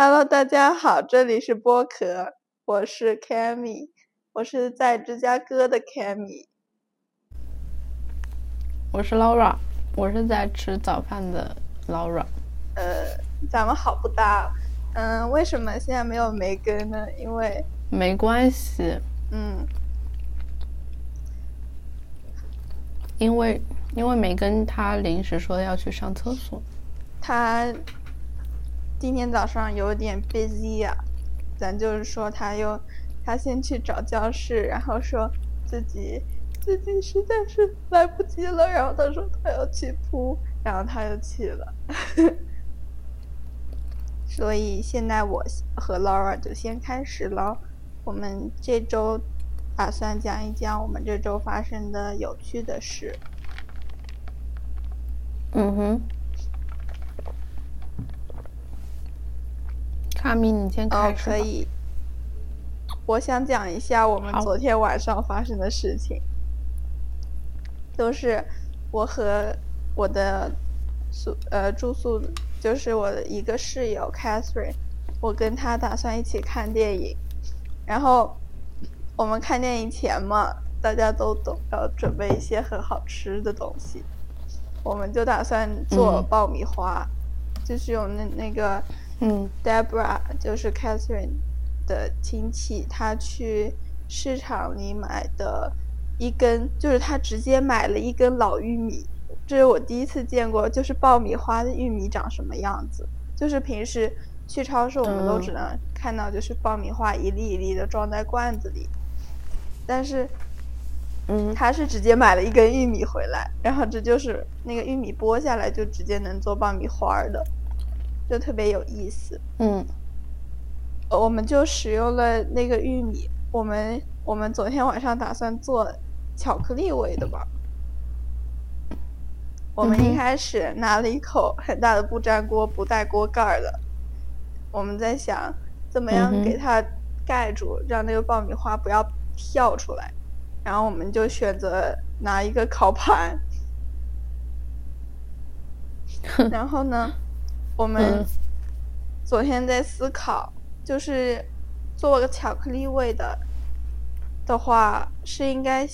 Hello，大家好，这里是剥壳，我是 Cammy，我是在芝加哥的 Cammy。我是 Laura，我是在吃早饭的 Laura。呃，咱们好不搭，嗯，为什么现在没有梅根呢？因为没关系，嗯，因为因为梅根她临时说要去上厕所，他今天早上有点 busy 啊，咱就是说他又他先去找教室，然后说自己自己实在是来不及了，然后他说他要去扑，然后他又去了。所以现在我和 Laura 就先开始了。我们这周打算讲一讲我们这周发生的有趣的事。嗯哼，卡米，你先哦开，始哦。可以。我想讲一下我们昨天晚上发生的事情，都是我和我的宿呃住宿，就是我的一个室友 Catherine，我跟她打算一起看电影，然后我们看电影前嘛，大家都懂要准备一些很好吃的东西，我们就打算做嗯爆米花，就是用那那个。嗯 Debra 就是 Catherine 的亲戚，他去市场里买的一根，就是他直接买了一根老玉米，这是我第一次见过，就是爆米花的玉米长什么样子。就是平时去超市，我们都嗯。只能看到就是爆米花一粒一粒的装在罐子里，但是嗯。他是直接买了一根玉米回来，然后这就是那个玉米剥下来就直接能做爆米花儿的，就特别有意思。嗯呃我们就使用了那个玉米，我们我们昨天晚上打算做巧克力味的吧。我们一开始拿了一口很大的不粘锅，不带锅盖儿的。我们在想怎么样给它盖住，让那个爆米花不要跳出来。然后我们就选择拿一个烤盘，然后呢，我们嗯昨天在思考，就是做个巧克力味的的话，是应该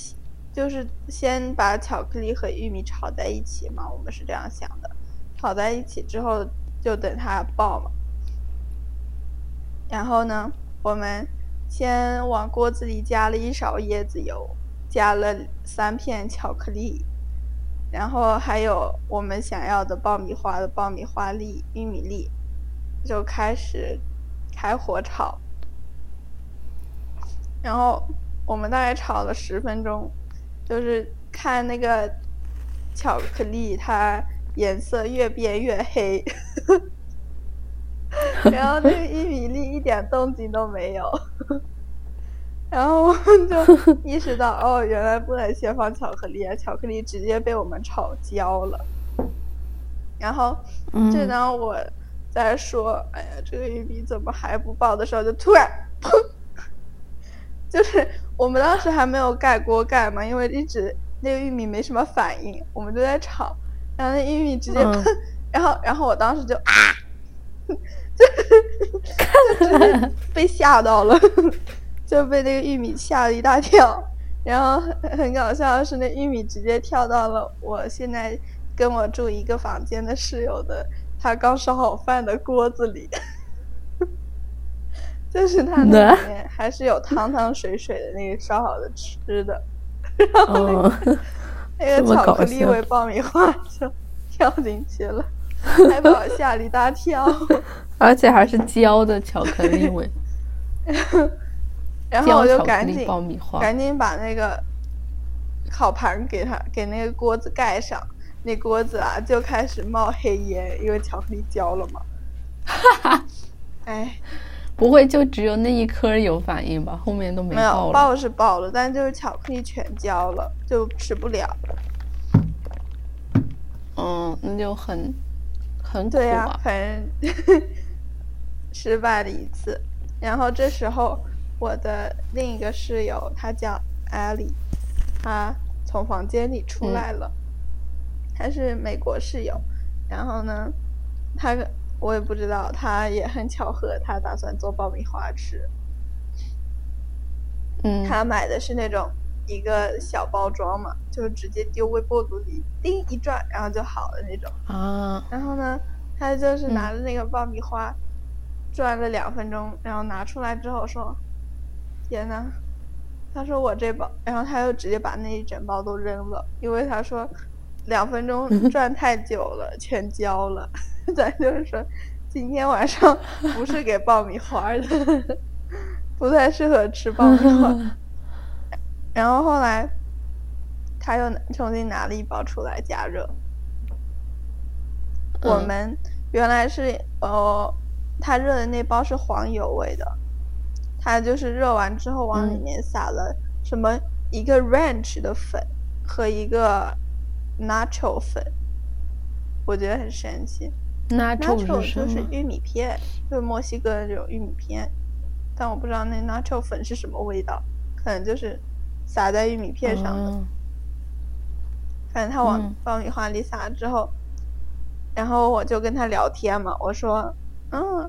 就是先把巧克力和玉米炒在一起嘛？我们是这样想的，炒在一起之后就等它爆嘛。然后呢，我们先往锅子里加了一勺椰子油，加了三片巧克力，然后还有我们想要的爆米花的爆米花粒、玉米粒，就开始开火炒。然后我们大概炒了十分钟，就是看那个巧克力它颜色越变越黑，然后那个玉米粒一点动静都没有。然后就意识到，哦，原来不能先放巧克力啊，巧克力直接被我们炒焦了。然后，嗯，正当我在说“哎呀，这个玉米怎么还不爆”的时候，就突然砰，就是我们当时还没有盖锅盖嘛，因为一直那个玉米没什么反应，我们就在炒，然后那玉米直接嗯。砰，然后然后我当时就啊，就是 就直接被吓到了，就被那个玉米吓了一大跳。然后很很搞笑的是，那玉米直接跳到了我现在跟我住一个房间的室友的他刚烧好饭的锅子里，就是他那里面还是有汤汤水水的那个烧好的吃的，然后那个、哦，那个巧克力味爆米花就跳进去了，还把我吓了一大跳。而且还是焦的巧克力味，然后我就赶紧爆米花。赶紧把那个烤盘给它给那个锅子盖上，那锅子啊就开始冒黑烟，因为巧克力焦了嘛。哈哈哎，不会就只有那一颗有反应吧？后面都没没有爆了。爆是爆了，但就是巧克力全焦了，就吃不了。嗯，那就很很苦对呀、啊。反正 失败了一次。然后这时候我的另一个室友，她叫艾莉，她从房间里出来了，她是美国室友。然后呢，她我也不知道，她也很巧合，她打算做爆米花吃。嗯，他买的是那种一个小包装嘛，就直接丢微波炉里，叮一转，然后就好了那种。啊，然后呢，她就是嗯拿着那个爆米花，转了两分钟，然后拿出来之后说：“天呐！”他说我这包，然后他又直接把那一整包都扔了，因为他说两分钟转太久了，全焦了。咱就是说，今天晚上不是给爆米花的，不太适合吃爆米花。然后后来他又重新拿了一包出来加热。我嗯们原来是呃，他热的那包是黄油味的，他就是热完之后往里嗯面撒了什么一个 ranch 的粉和一个 nacho 粉，我觉得很神奇。nacho？就是玉米片，就是墨西哥的这种玉米片，但我不知道那 nacho 粉是什么味道，可能就是撒在玉米片上的。哦反正他往嗯爆米花里撒之后，然后我就跟他聊天嘛，我说，嗯，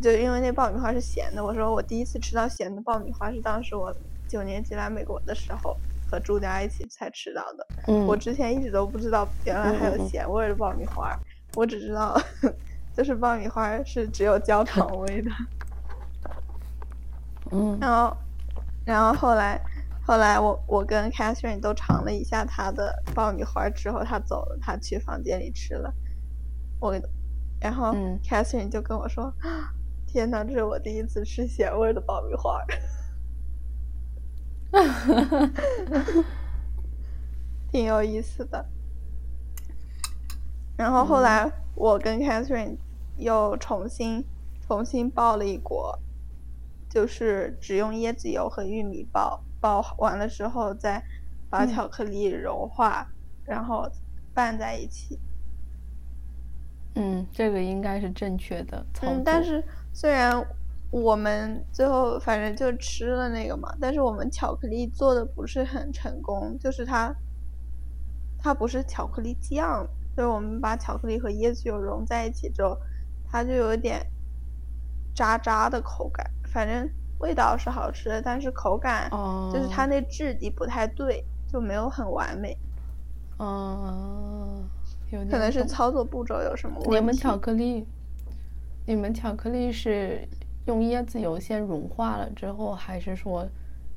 就因为那爆米花是咸的，我说我第一次吃到咸的爆米花是当时我九年级来美国的时候和朱家一起才吃到的，嗯，我之前一直都不知道原来还有咸味的爆米花，我只知道 就是爆米花是只有焦糖 味的。嗯然后，然后后来，后来我我跟 Catherine 都尝了一下他的爆米花之后，他走了，他去房间里吃了。我，然后嗯 Catherine 就跟我说：“ 天呐，这是我第一次吃咸味的爆米花。”挺有意思的。然后后来我跟 Catherine 又重新重新爆了一锅，就是只用椰子油和玉米爆，爆完了之后再把嗯巧克力融化，然后拌在一起。嗯，这个应该是正确的。嗯，但是虽然我们最后反正就吃了那个嘛，但是我们巧克力做的不是很成功，就是它它不是巧克力酱，就是我们把巧克力和椰子油融在一起之后，它就有点渣渣的口感，反正味道是好吃的，但是口感哦，就是它那质地不太对，就没有很完美，哦，有点可能是操作步骤有什么问题。你们巧克力，你们巧克力是用椰子油先融化了之后，还是说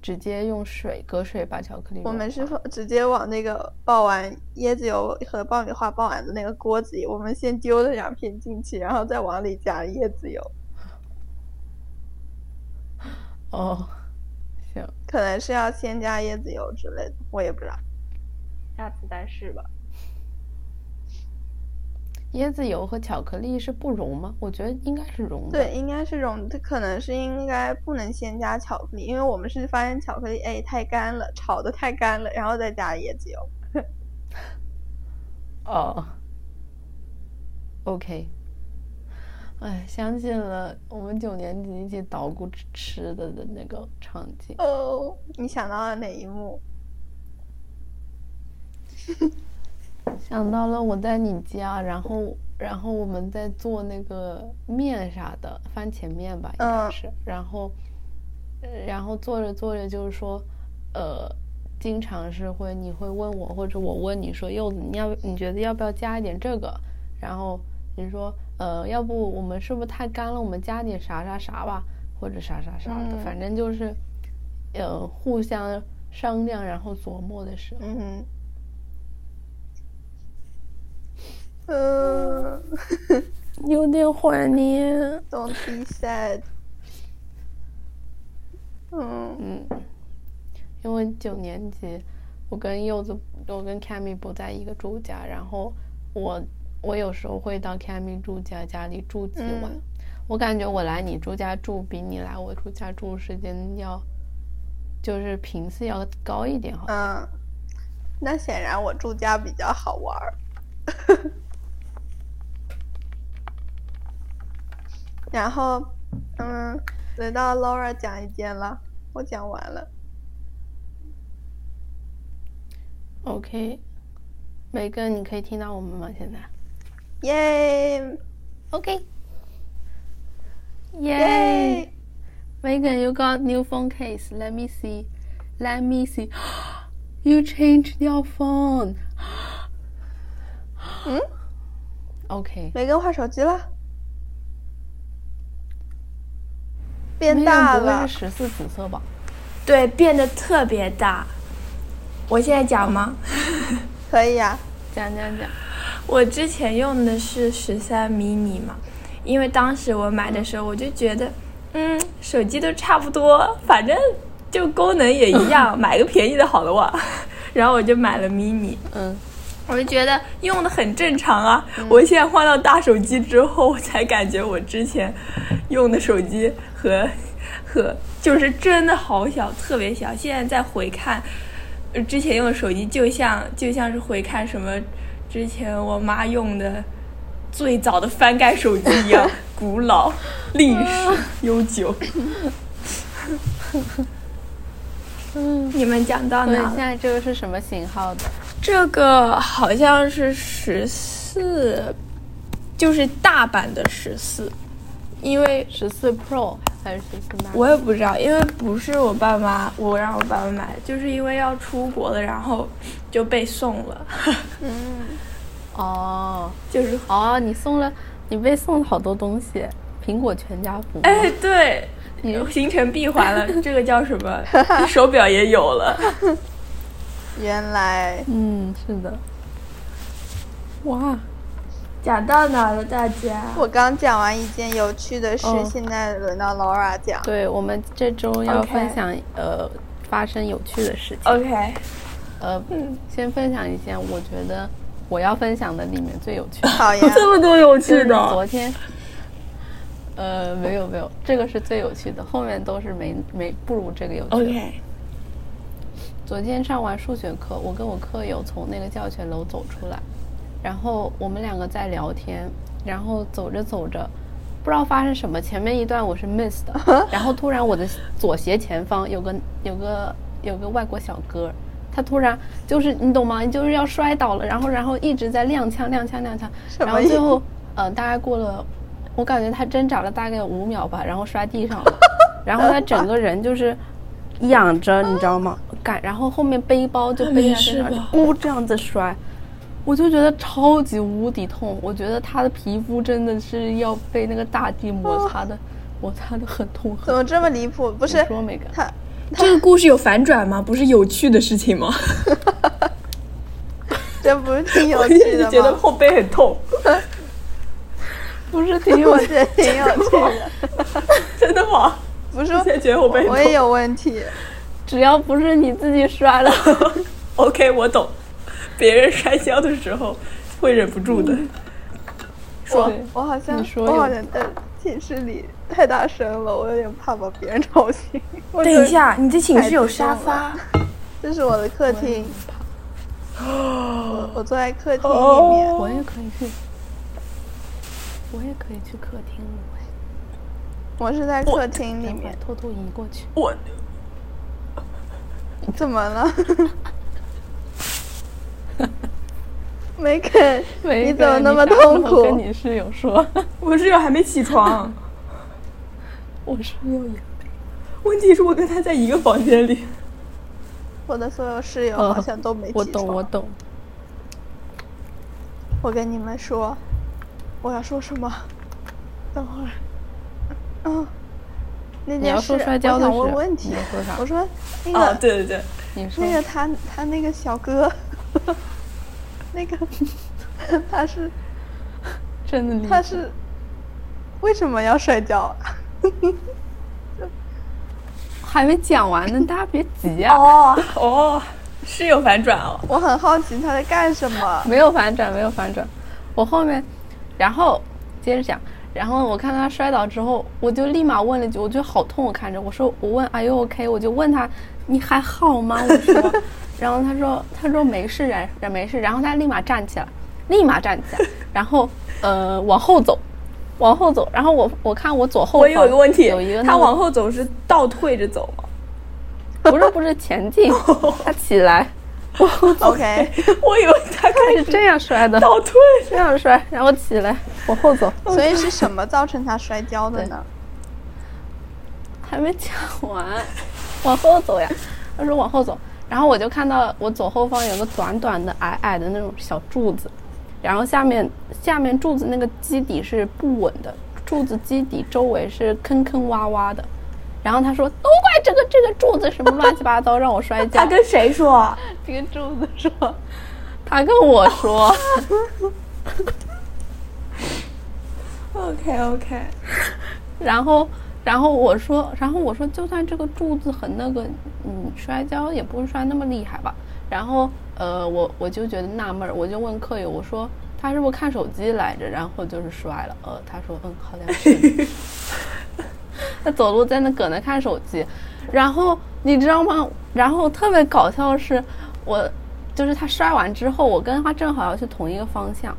直接用水隔水把巧克力？我们是直接往那个爆完椰子油和爆米花爆完的那个锅子里，我们先丢了两片进去，然后再往里加椰子油。哦，行，可能是要先加椰子油之类的，我也不知道。下次再试吧。椰子油和巧克力是不融吗？我觉得应该是融的。对，，应该是融，这可能是应该不能先加巧克力，因为我们是发现巧克力哎太干了，炒的太干了，然后再加椰子油。哦，OK。哎，相信了我们九年级一起捣鼓吃吃的的那个场景。哦，你想到了哪一幕？想到了我在你家，然后然后我们在做那个面啥的，番茄面吧，应该嗯是。然后，呃然后做着做着就是说，呃，经常是会你会问我，或者我问你说，柚子，你要你觉得要不要加一点这个？然后你说，呃，要不我们是不是太干了？我们加点啥啥啥吧，或者啥啥啥的，嗯反正就是，呃，互相商量，然后琢磨的时候。嗯哼。呃有点怀念。，Don't be sad。嗯嗯，因为九年级，我跟柚子，我跟 Cammy 不在一个住家，然后我我有时候会到 Cammy 住家家里住几晚。嗯我感觉我来你住家住比你来我住家住时间要，就是频次要高一点，好像。嗯，那显然我住家比较好玩儿。然后，嗯，轮到 Laura 讲一件了，我讲完了。OK，梅根，你可以听到我们吗？现在？耶！OK。Yay! Yay! Megan, you got new phone case. Let me see. Let me see. You changed your phone. 嗯 OK，梅根换手机了，变大了不会是。十四紫色吧？对，变得特别大。我现在讲吗？可以啊、讲讲讲。我之前用的是十三 mini 嘛，因为当时我买的时候我就觉得，嗯，手机都差不多，反正就功能也一样，买个便宜的好了哇。然后我就买了 mini，嗯，我就觉得用的很正常啊。我现在换到大手机之后，我才感觉我之前用的手机和和就是真的好小，特别小。现在再回看，呃之前用的手机就像就像是回看什么之前我妈用的最早的翻盖手机一样，古老、历史悠久。嗯 你们讲到哪？现在这个是什么型号的？这个好像是十四，就是大版的十四，因为十四 Pro 还是十四 Max？我也不知道，因为不是我爸妈，我让我爸妈买，就是因为要出国了，然后就被送了，哦就是哦，你送了，你被送了好多东西，苹果全家福吗。哎，对你，形成闭环了，这个叫什么？手表也有了，原来嗯，是的。哇，讲到哪了，大家？我刚讲完一件有趣的事，哦现在轮到 Laura 讲。对我们这周要分享呃发生有趣的事情。OK，呃，嗯先分享一件我觉得我要分享的里面最有趣的，好呀，么多有趣的昨天。呃，没有没有，这个是最有趣的，后面都是没没不如这个有趣的。OK，昨天上完数学课，我跟我课友从那个教学楼走出来，然后我们两个在聊天，然后走着走着，不知道发生什么，前面一段我是 miss 的，然后突然我的左斜前方有个有个有个外国小哥，他突然就是你懂吗？你就是要摔倒了，然后然后一直在踉跄踉跄踉跄，然后最后呃大概过了，我感觉他挣扎了大概有五秒吧，然后摔地上了，然后他整个人就是仰着，你知道吗？感，然后后面背包就背在身上，没事吧呜这样子摔，我就觉得超级无敌痛。我觉得他的皮肤真的是要被那个大地摩擦的，摩擦的很痛很。怎么这么离谱？不是说每个他，这个故事有反转吗？不是有趣的事情吗？这不是挺有趣的觉得？后背很痛，不是挺有我觉得挺有趣的。真的吗？不是我也有问题，只要不是你自己摔了，OK，我懂。别人摔跤的时候会忍不住的。说对我好像我好像在寝室里太大声了，我有点怕把别人吵醒。等一，下，你这寝室有沙发？这是我的客厅，我我坐在客厅里哦面。我也可以去，我也可以去客厅了。我是在客厅里面，偷偷移过去。我怎么了？没肯，没你怎么那么痛苦跟你室友说，我室友还没起床，我室友也问题是我跟他在一个房间里。我的所有室友哦好像都没起我懂，床。我懂。我跟你们说，我要说什么？等会儿，嗯，那你要件事说摔跤我想的事问问题你说啥。我说那个、哦，对对对，你说那个他他那个小哥，那个他是 真的厉害，他是为什么要摔跤啊？还没讲完呢，大家别急啊。哦哦，是有反转哦。我很好奇他在干什么。没有反转，没有反转。我后面，然后接着讲，然后我看他摔倒之后，我就立马问了一句，我觉得好痛，我看着，我说我问 Are you OK？我就问他你还好吗？我说，然后他说他说没事，然然没事，然后他立马站起来，立马站起来，然后呃往后走。往后走，然后我我看我左后我方有一个问题有一个，那个他往后走是倒退着走吗不是不是前进，他起来，OK，我以为他开始这样摔的，倒退。这样摔，然后起来，往后走。所以是什么造成他摔跤的呢？还没讲完，往后走呀。他说往后走，然后我就看到我左后方有个短短的、矮矮的那种小柱子，然后下面下面柱子那个基底是不稳的，柱子基底周围是坑坑洼洼的。然后他说：“都怪这个这个柱子什么乱七八糟，让我摔跤。”他跟谁说？这个柱子说，他跟我说。OK OK，然后，然后我说，然后我说，就算这个柱子很那个，嗯，摔跤也不会摔那么厉害吧？然后，呃，我我就觉得纳闷儿，我就问客友，我说他是不是看手机来着？然后就是摔了。呃，他说，嗯，好像是。他走路在那搁那看手机，然后你知道吗？然后特别搞笑的是，我就是他摔完之后，我跟他正好要去同一个方向，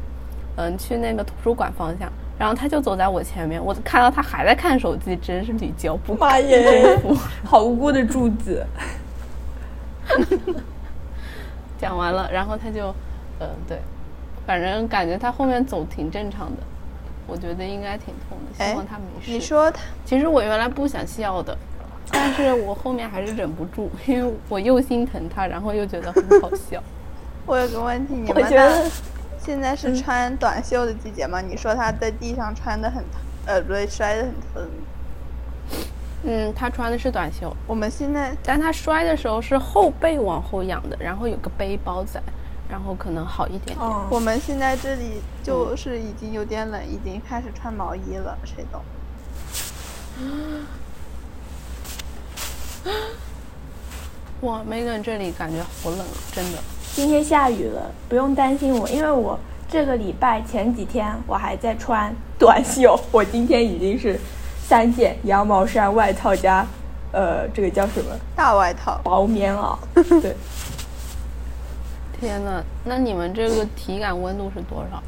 嗯，去那个图书馆方向。然后他就走在我前面，我看到他还在看手机，真是屡教不改。妈耶，好无辜的柱子。讲完了，然后他就，嗯、对，反正感觉他后面走挺正常的，我觉得应该挺痛的，希哎望他没事。你说他其实我原来不想笑的，但是我后面还是忍不住，因为我又心疼他，然后又觉得很好笑。我有个问题，你们那觉得现在是穿短袖的季节吗？你说他在地上穿的很疼，呃，不对，摔的很疼。嗯，他穿的是短袖，我们现在但他摔的时候是后背往后仰的，然后有个背包在，然后可能好一点点。哦，我们现在这里就是已经有点冷，已经开始穿毛衣了，谁懂？哇，Megan 这里感觉好冷，真的。今天下雨了，不用担心我，因为我这个礼拜前几天我还在穿 短袖，我今天已经是三件羊毛衫外套加，呃，这个叫什么大外套，薄棉袄，对，天呐，那你们这个体感温度是多少？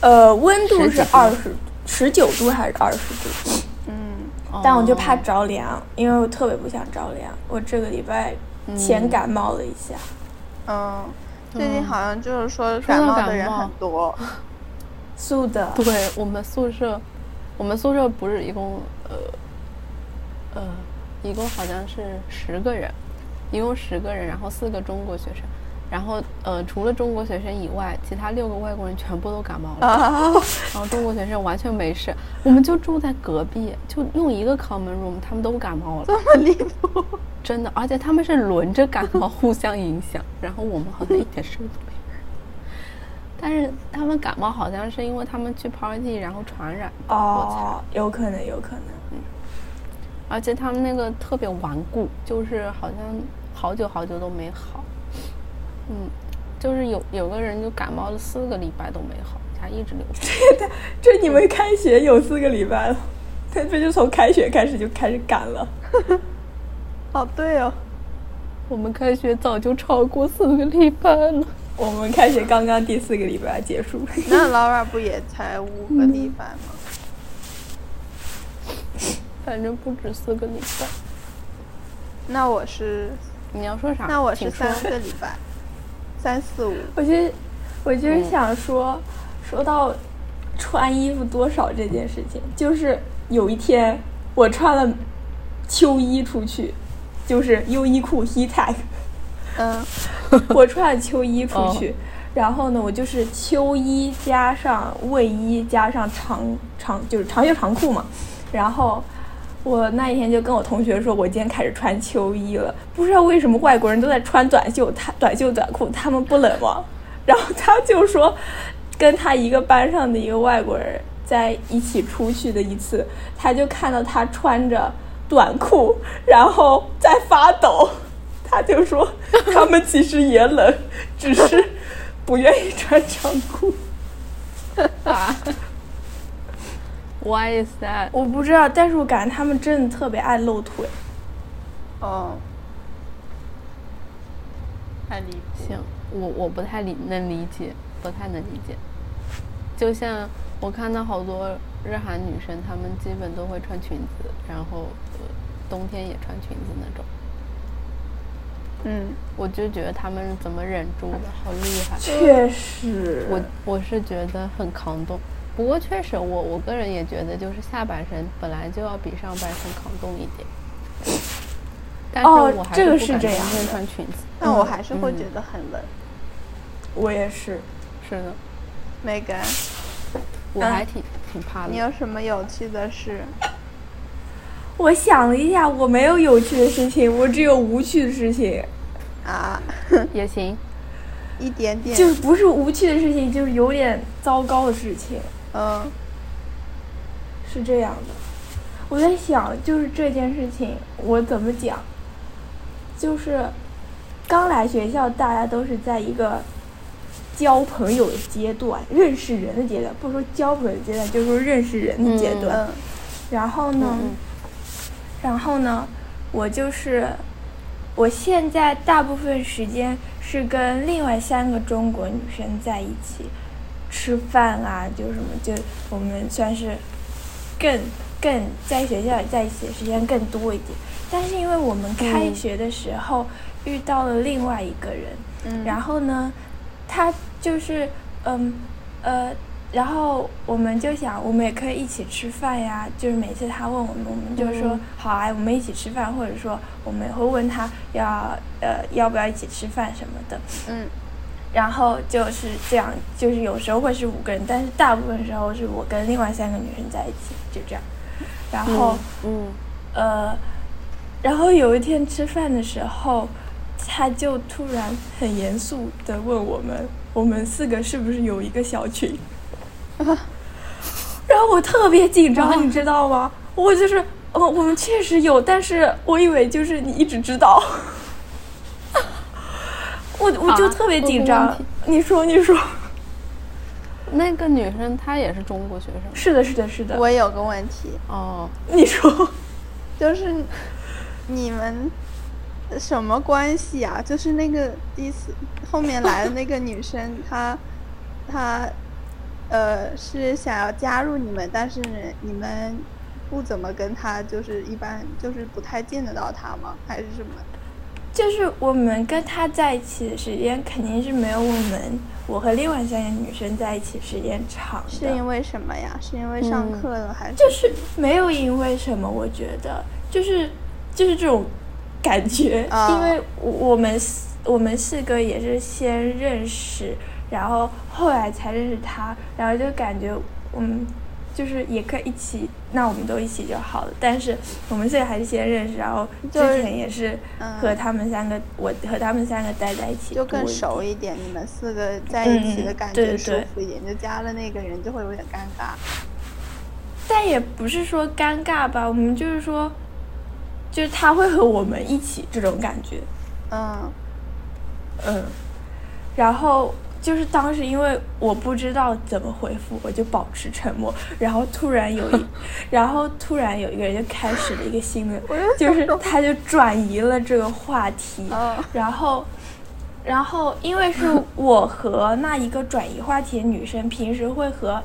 呃，温度是二十十九度还是二十度？嗯，但我就怕哦着凉，因为我特别不想着凉。我这个礼拜前感冒了一下，嗯，最近好像就是说说感冒的人很多。素的。对我们宿舍，我们宿舍不是一共呃呃，一共好像是十个人，一共十个人，然后四个中国学生，然后呃除了中国学生以外，其他六个外国人全部都感冒了，啊，然后中国学生完全没事，我们就住在隔壁，就用一个 common room，他们都感冒了，这么离谱！真的，而且他们是轮着感冒，互相影响，然后我们好像一点事都没有。但是他们感冒好像是因为他们去 party 然后传染的。哦，有可能，有可能。嗯而且他们那个特别顽固，就是好像好久好久都没好。嗯，就是有有个人就感冒了四个礼拜都没好，他一直流 鼻这你们开学有四个礼拜了，他这就从开学开始就开始赶了。哦，对哦，我们开学早就超过四个礼拜了。我们开学刚刚第四个礼拜结束。那 Laura 不也才五个礼拜吗？反正不止四个礼拜。那我是，你要说啥？那我是三个礼拜，三四五。我就我就是想说，说到穿衣服多少这件事情，就是有一天我穿了秋衣出去，就是优衣库 Heat，嗯，我穿了秋衣出去。然后呢，我就是秋衣加上卫衣加上长长就是长袖长裤嘛。然后我那一天就跟我同学说，我今天开始穿秋衣了。不知道为什么外国人都在穿短袖，他短袖短裤，他们不冷吗？然后他就说，跟他一个班上的一个外国人在一起出去的一次，他就看到他穿着短裤，然后在发抖。他就说他们其实也冷，只是不愿意穿长裤。啊 ？Why is that？我不知道，但是我感觉他们真的特别爱露腿。哦，太离谱。行，我我不太理能理解，不太能理解。就像我看到好多日韩女生，她们基本都会穿裙子，然后、呃、冬天也穿裙子那种。嗯，我就觉得他们怎么忍住的，好厉害！确实，我我是觉得很抗冻。不过确实，我我个人也觉得，就是下半身本来就要比上半身抗冻一点。但是哦我还是这样冬天的穿裙子。但我还是会嗯觉得很冷。我也是。是的，Megan，嗯我还挺挺怕的。你有什么有趣的事？我想了一下，我没有有趣的事情，我只有无趣的事情。啊，也行，一点点。就是不是无趣的事情，就是有点糟糕的事情。嗯是这样的，我在想，就是这件事情我怎么讲？就是刚来学校，大家都是在一个交朋友的阶段，认识人的阶段，不说交朋友的阶段，就是说认识人的阶段。嗯然后呢，嗯然后呢，我就是我现在大部分时间是跟另外三个中国女生在一起吃饭啊，就什么，就我们算是更更在学校里在一起的时间更多一点。但是因为我们开嗯学的时候遇到了另外一个人，嗯，然后呢，他就是嗯呃，然后我们就想，我们也可以一起吃饭呀。就是每次他问我们，我们就说、嗯好啊，我们一起吃饭，或者说我们也会问他要呃要不要一起吃饭什么的。嗯然后就是这样，就是有时候会是五个人，但是大部分时候是我跟另外三个女生在一起，就这样。然后。嗯呃，然后有一天吃饭的时候，他就突然很严肃的问我们，我们四个是不是有一个小群？啊 然后我特别紧张，你知道吗？我就是，哦，我们确实有，但是我以为就是你一直知道。我我就啊特别紧张 你说你说，那个女生她也是中国学生。是的，是的，是的，我有个问题，哦，你说，就是你们什么关系啊？就是那个第一次后面来的那个女生，她她呃是想要加入你们，但是你们不怎么跟她，就是一般就是不太见得到她吗？还是什么？就是我们跟他在一起的时间肯定是没有我们我和另外三个女生在一起时间长的，是因为什么呀？是因为上嗯课了还是？就是没有因为什么，我觉得就是就是这种感觉，啊因为我我们我们四个也是先认识，然后后来才认识他，然后就感觉嗯。就是也可以一起，那我们都一起就好了。但是我们现在还是先认识，然后之前也是嗯和他们三个，我和他们三个待在一起就更熟一点，你们四个在一起的嗯感觉舒对对服一点，就加了那个人就会有点尴尬。但也不是说尴尬吧，我们就是说，就是他会和我们一起这种感觉，嗯嗯，然后就是当时因为我不知道怎么回复，我就保持沉默，然后突然有一，然后突然有一个人就开始了一个新的，就是他就转移了这个话题，嗯然后，然后因为是我和那一个转移话题的女生，平时会和，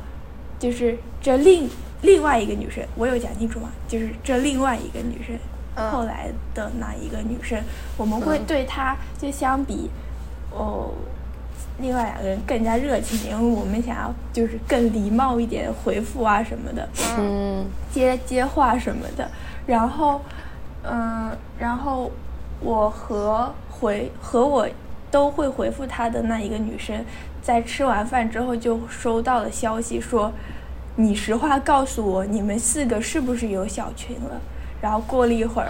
就是这另另外一个女生，我有讲清楚吗？就是这另外一个女生，嗯后来的那一个女生，我们会嗯对她就相比，哦。另外两个人更加热情，因为我们想要就是更礼貌一点回复啊什么的。嗯接接话什么的，然后，嗯，然后我和回和我都会回复他的那一个女生，在吃完饭之后就收到了消息说，你实话告诉我，你们四个是不是有小群了？然后过了一会儿，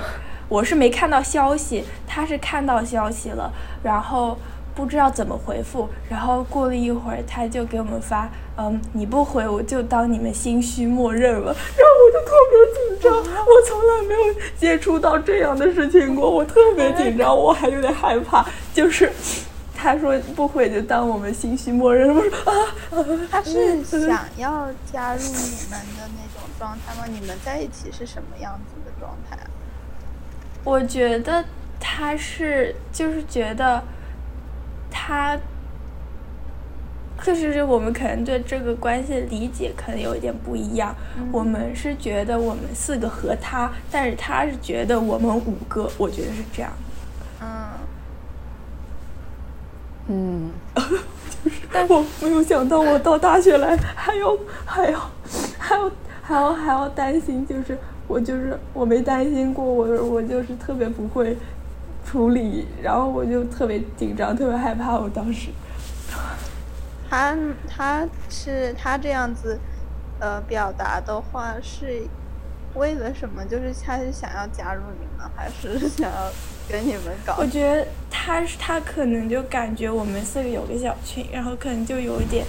我是没看到消息，他是看到消息了，然后。不知道怎么回复，然后过了一会儿，他就给我们发，嗯，你不回我就当你们心虚默认了，然后我就特别紧张，我从来没有接触到这样的事情过，我特别紧张，我还有点害怕，就是他说不回就当我们心虚默认了，我说啊，啊他是想要加入你们的那种状态吗？你们在一起是什么样子的状态啊？我觉得他是就是觉得他，就是我们可能对这个关系的理解可能有一点不一样。我们是觉得我们四个和他，但是他是觉得我们五个，我觉得是这样。嗯，嗯，就是但我没有想到，我到大学来还要还要还要还要还要担心，就是我就是我没担心过，我我就是特别不会处理，然后我就特别紧张，特别害怕。我当时，他他是他这样子，呃，表达的话是为了什么？就是他是想要加入你们，还是 想要跟你们搞？我觉得他是他可能就感觉我们四个有个小群，然后可能就有一点，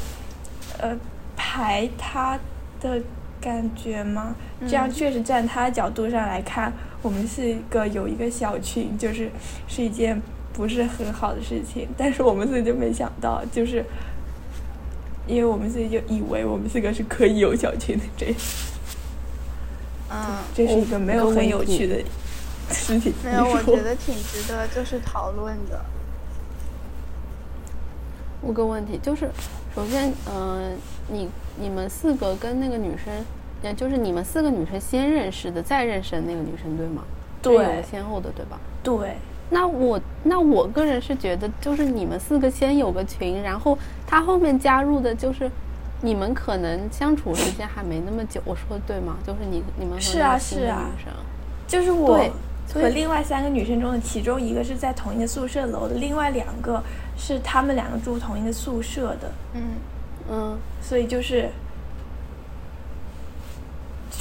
呃，排他的感觉吗？这样确实站他的角度上来看，我们是一个有一个小群，就是是一件不是很好的事情。但是我们自己就没想到，就是因为我们自己就以为我们四个是可以有小群的，这嗯，这是一个没有很有趣的事情。没有，我觉得挺值得就是讨论的。五个问题就是，首先，嗯、你你们四个跟那个女生，也就是你们四个女生先认识的，再认识的那个女生，对吗？对个先后的，对吧？对。那我那我个人是觉得，就是你们四个先有个群，然后他后面加入的，就是你们可能相处时间还没那么久，我说的对吗？就是你你们和是啊是啊，就是我和另外三个女生中的其中一个是在同一个宿舍楼的，另外两个是他们两个住同一个宿舍的，嗯，嗯，所以就是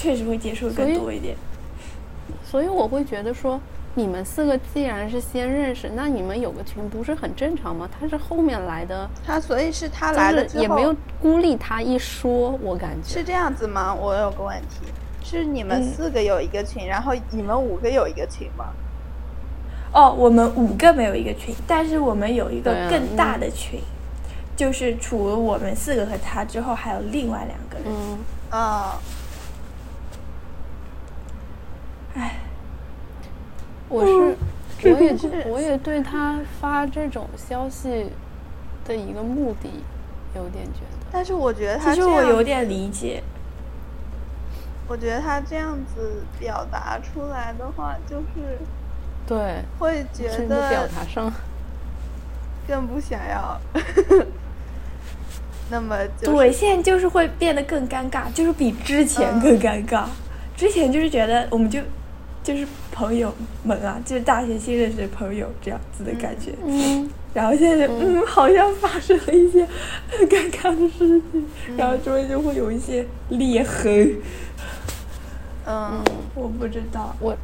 确实会接触的所以更多一点。所以我会觉得说，你们四个既然是先认识，那你们有个群不是很正常吗？他是后面来的，他所以是他来了之后也没有孤立他一说，我感觉是这样子吗？我有个问题，是你们嗯四个有一个群，然后你们五个有一个群吗？哦，我们五个没有一个群，但是我们有一个更大的群，就是除了我们四个和他之后，还有另外两个人。嗯。啊、唉，我是，我也是我也对他发这种消息的一个目的有点觉得，但是我觉得他其实我有点理解。我觉得他这样子表达出来的话，就是对，会觉得表得达上，更不想要。那么就是对，现在就是会变得更尴尬，就是比之前更尴尬。之前就是觉得我们就就是朋友们啊，就是大学新认识的朋友这样子的感觉。嗯，然后现在就嗯，好像发生了一些很 尴尬的事情，然后中间就会有一些裂痕。嗯。我不知道，我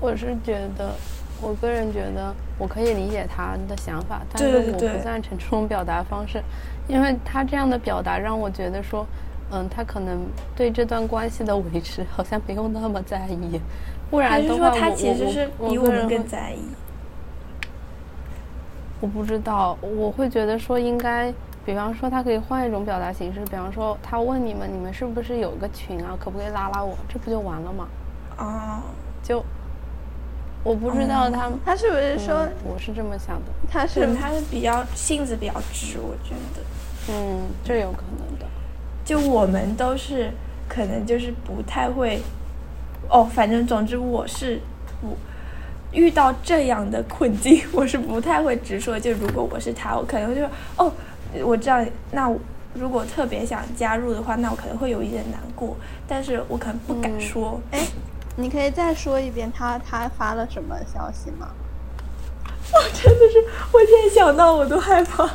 我是觉得，我个人觉得我可以理解他的想法，但是我不赞成这种表达方式，因为他这样的表达让我觉得说，嗯，他可能对这段关系的维持好像没有那么在意，不还然的话，是说他我其实是我比我意？我不知道，我会觉得说应该，比方说他可以换一种表达形式，比方说他问你们，你们是不是有个群啊？可不可以拉拉我？这不就完了吗？啊，就我不知道他，他是不是说嗯我是这么想的，他是他是比较性子比较直，我觉得。嗯，这有可能的。就我们都是可能就是不太会，哦，反正总之我是不遇到这样的困境，我是不太会直说。就如果我是他，我可能会就说哦，我知道，那如果特别想加入的话，那我可能会有一点难过，但是我可能不敢嗯说。哎，你可以再说一遍他他发了什么消息吗？我真的是，我现在想到我都害怕，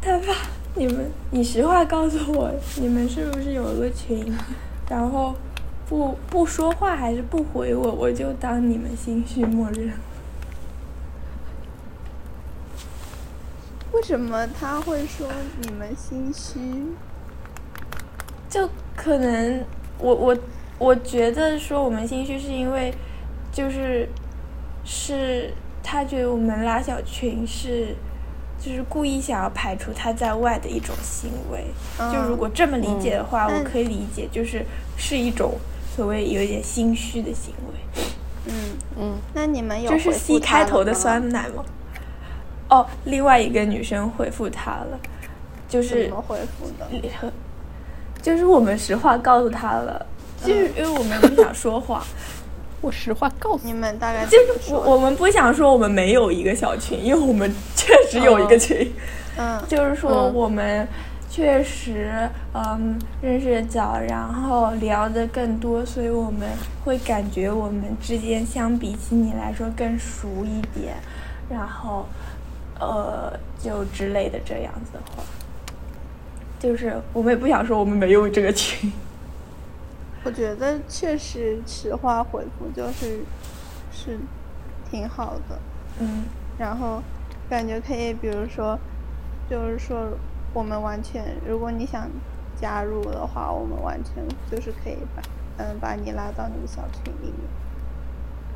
他发。你们，你实话告诉我，你们是不是有一个群，然后不不说话还是不回我，我就当你们心虚默认。为什么他会说你们心虚？就可能我我我觉得说我们心虚是因为就是是他觉得我们拉小群是就是故意想要排除他在外的一种行为。就如果这么理解的话，嗯我可以理解就是是一种所谓有一点心虚的行为。嗯，嗯，那你们有这是回 C 开头的酸奶吗？哦，另外一个女生回复他了，就是怎么回复的？和就是我们实话告诉他了，就是因为我们不想说谎，我实话告诉你们大概就是我我们不想说我们没有一个小群，因为我们 确实有一个群，嗯，就是说我们确实嗯认识的早，然后聊的更多，所以我们会感觉我们之间相比起你来说更熟一点，然后呃就之类的这样子的话，就是我们也不想说我们没有这个群。我觉得确实实话回复就是是挺好的，嗯，然后感觉可以，比如说，就是说我们完全，如果你想加入的话，我们完全就是可以把嗯把你拉到那个小群里面。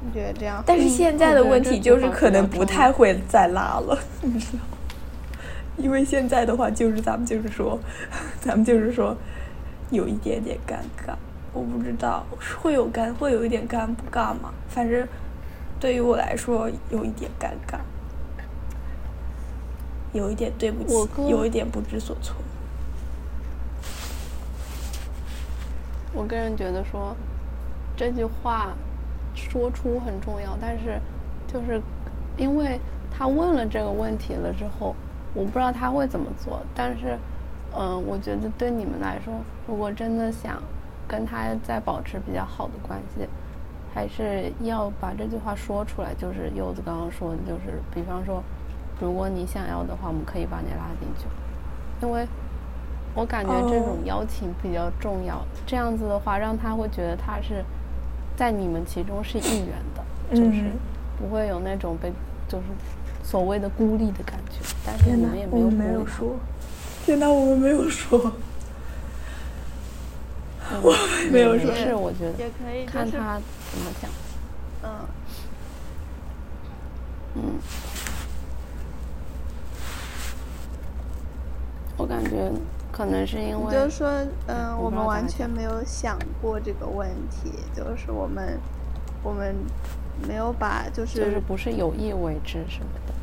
你觉得这样？但是现在的问题就是可能不太会再拉了，你知道？因为现在的话就是咱们就是说，咱们就是说有一点点尴尬。我不知道会有尴会有一点尴不尬吗？反正对于我来说有一点尴尬，有一点对不起，有一点不知所措。我个人觉得说这句话说出很重要，但是就是因为他问了这个问题了之后，我不知道他会怎么做。但是，嗯，我觉得对你们来说，如果真的想。跟他在保持比较好的关系，还是要把这句话说出来。就是柚子刚刚说的，就是比方说，如果你想要的话，我们可以把你拉进去。因为我感觉这种邀请比较重要，这样子的话，让他会觉得他是在你们其中是一员的，就是不会有那种被就是所谓的孤立的感觉。但是你们也没有没有说，天哪，我们没有说。我没有说，是我觉得也可以看他怎么讲。嗯嗯，我感觉可能是因为就是说，嗯，我们完全没有想过这个问题，就是我们我们没有把就是就是不是有意为之什么的。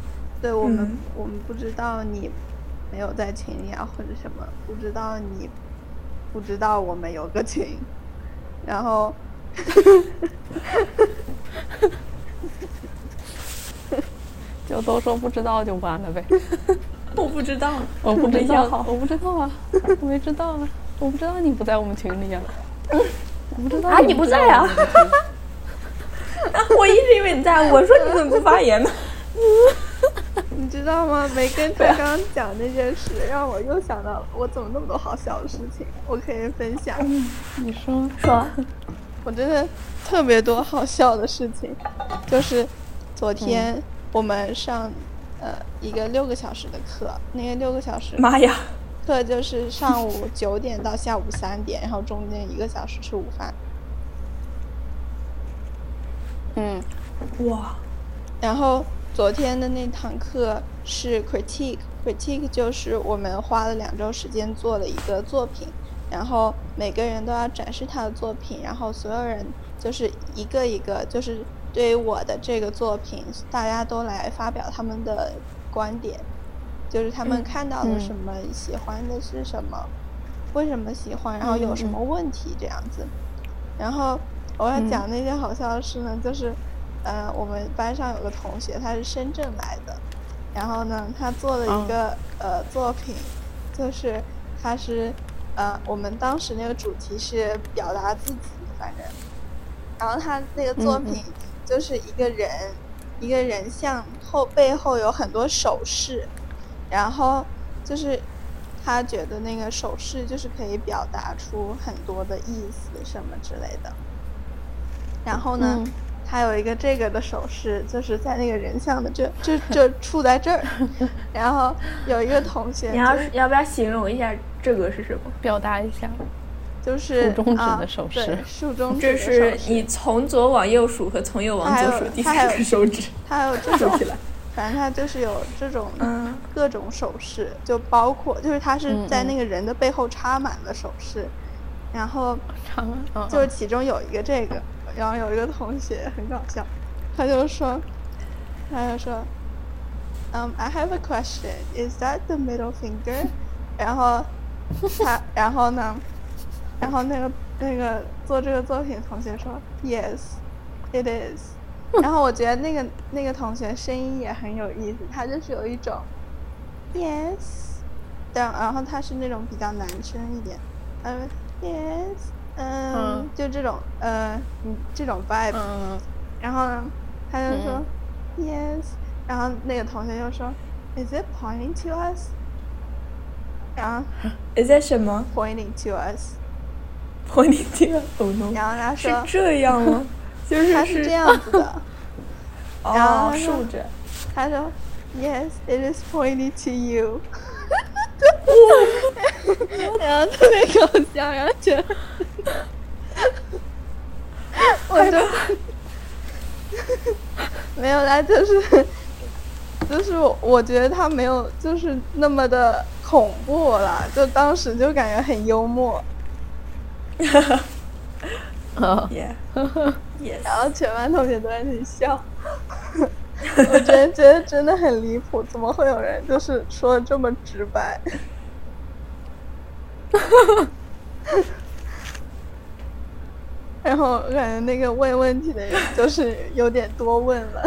对我们，我们不知道你没有在群里啊，或者什么，不知道你。不知道我们有个群，然后，就都说不知道就完了呗。我不知道，我不知道，我不知道啊，我没知道啊，我不知道你不在我们群里啊。我不知道啊，你不在啊？我一直以为你在，我说你怎么不发言呢？你知道吗？梅根他刚刚讲那件事，让我又想到了，我怎么那么多好笑的事情，我可以分享。你说说，我真的特别多好笑的事情，就是昨天我们上呃一个六个小时的课，那个六个小时，妈呀，课就是上午九点到下午三点，然后中间一个小时吃午饭。嗯，哇，然后。昨天的那堂课是 critique，critique 就是我们花了两周时间做的一个作品，然后每个人都要展示他的作品，然后所有人就是一个一个，就是对于我的这个作品，大家都来发表他们的观点，就是他们看到了什么，喜欢的是什么，为什么喜欢，然后有什么问题这样子。然后我要讲那件好笑的事呢，就是。嗯，我们班上有个同学，他是深圳来的，然后呢，他做了一个呃作品，就是他是呃，我们当时那个主题是表达自己，反正，然后他那个作品就是一个人，一个人像后背后有很多手势，然后就是他觉得那个手势就是可以表达出很多的意思什么之类的，然后呢。还有一个这个的手势，就是在那个人像的这这这处在这儿，然后有一个同学，你要要不要形容一下这个是什么？表达一下，就是竖中指的手势，竖中指。这是你从左往右数和从右往左数第三个手指。他还有这种，反正他就是有这种各种手势，就包括就是他是在那个人的背后插满了手势，然后就是其中有一个这个。然后有一个同学很搞笑，他就说，他就说，嗯，I have a question. Is that the middle finger? 然后他，然后呢，然后那个那个做这个作品同学说，Yes. It is。然后我觉得那个那个同学声音也很有意思，他就是有一种 Yes，但然后他是那种比较男生一点，呃 Yes，嗯嗯，就这种呃嗯这种 vibe。嗯，然后呢，他就说、Yes，然后那个同学就说 Is it pointing to us？然后诶在什么 pointing to us，？Pointing to Oh no！然后他是说这样吗？就是他是这样子的。然后竖着。他说，Yes, it is pointing to you。然后特别搞笑，然后觉得，我就 没有啦，就是就是我我觉得他没有就是那么的恐怖啦，就当时就感觉很幽默，哦. Yes. 然后全班同学都在那里笑。我觉得觉得真的很离谱，怎么会有人就是说的这么直白？然后我感觉那个问问题的人就是有点多问了。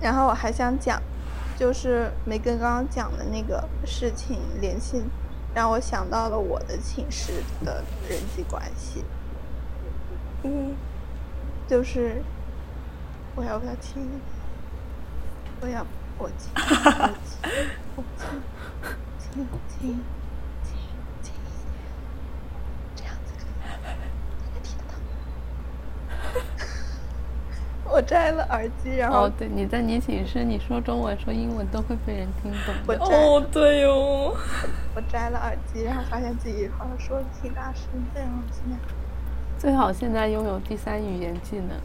然后我还想讲，就是没跟刚刚讲的那个事情联系，让我想到了我的寝室的人际关系。嗯，就是我要不要听？我要我听，我听，我听，听听听听，这样子可以，能听得到。我摘了耳机，然后哦，对，你在你寝室，你说中文说英文都会被人听懂我的。哦，对哦。我摘了耳机，然后发现自己好像说的挺大声的，然后现在最好现在拥有第三语言技能。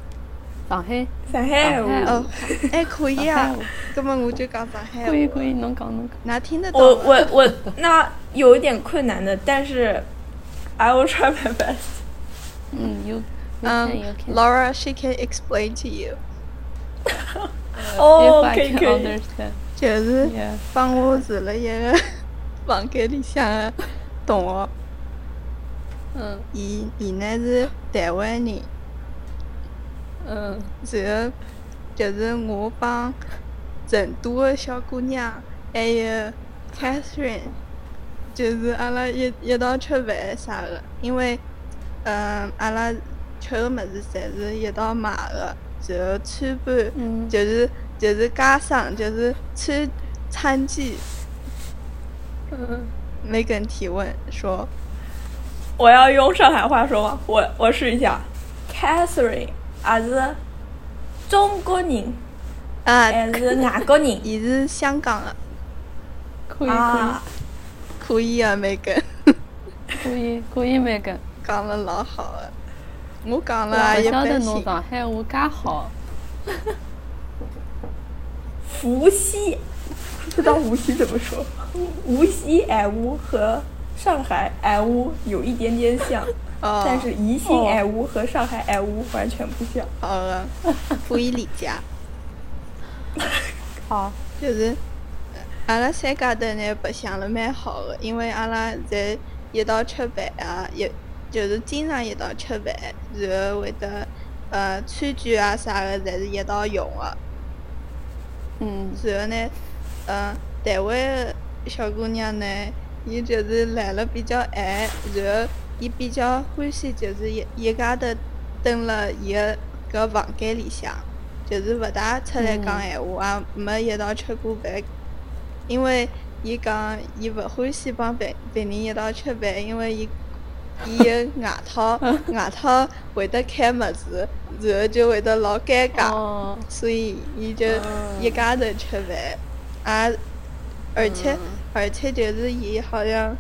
上海，上海上海话哦，哎，可以啊上海话，根本我就讲上海话，可以可以，侬讲侬讲。哪听得懂我啊？我我那有一点困难的，但是 I will try my best。嗯，you you 嗯 can you can。，Laura she can explain to you，哦 If，I 可以 can 可以。understand. 就是.帮我住了一个房间里向的同学，嗯伊伊呢是台湾人，嗯然后就是我帮成都的小姑娘，还有 Catherine，就是阿拉一一道吃饭啥的，因为嗯阿拉吃的物事侪是一道买的，然后餐盘嗯就是就是加上就是餐餐具。嗯，梅根提问说我要用上海话说吗，我我试一下。Catherine 还是中国人啊，还是外国人？伊是香港的，可以可啊，可以啊，梅根以可以可以，每个。讲了老好的，我讲我了也不晓得。侬上海话介好。无锡，不知道无锡怎么说。无锡爱屋和上海爱屋有一点点像，哦，但是宜兴爱屋和上海爱屋完全不像。好的，可以理解。好。就是呃阿拉三家头呢白相了蛮好的，因为阿拉在一道吃饭啊，也就是经常一道吃饭，然后会得呃餐具啊啥个侪是一道用的。嗯然后呢，嗯，台湾的小姑娘呢，伊就是来了比较晚，然后伊比较欢喜就是一一家头蹲辣伊个搿房间里向，就是勿大出来讲闲话，也没一道吃过饭，因为伊讲伊勿欢喜帮别别人一道吃饭，因为伊。伊有外套，外套会得开么子，然后就会得老尴尬。哦所以伊就嗯一家头吃饭，啊，而且、嗯而且就是伊好像，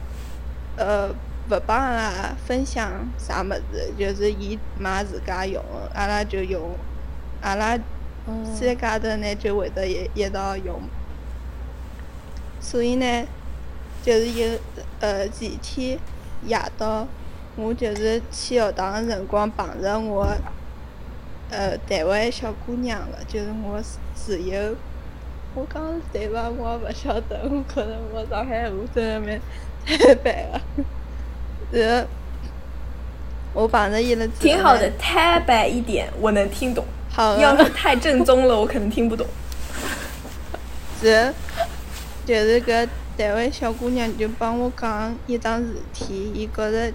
呃，勿帮阿拉分享啥么子，就是伊买自家用的，阿拉就用，阿拉嗯三家头呢就会得一一道用。所以呢，就是有呃前天夜到，我就是去学堂个辰光碰着我呃台湾小姑娘了，就是我室室友。我讲的是对伐？我也勿晓得，我可能我上海话真的蛮太白了。然后我碰着伊了挺好的呢，太白一点我能听懂，好的要是太正宗了我可能听不懂。然后就是搿台湾小姑娘就帮我讲一桩事体，伊觉着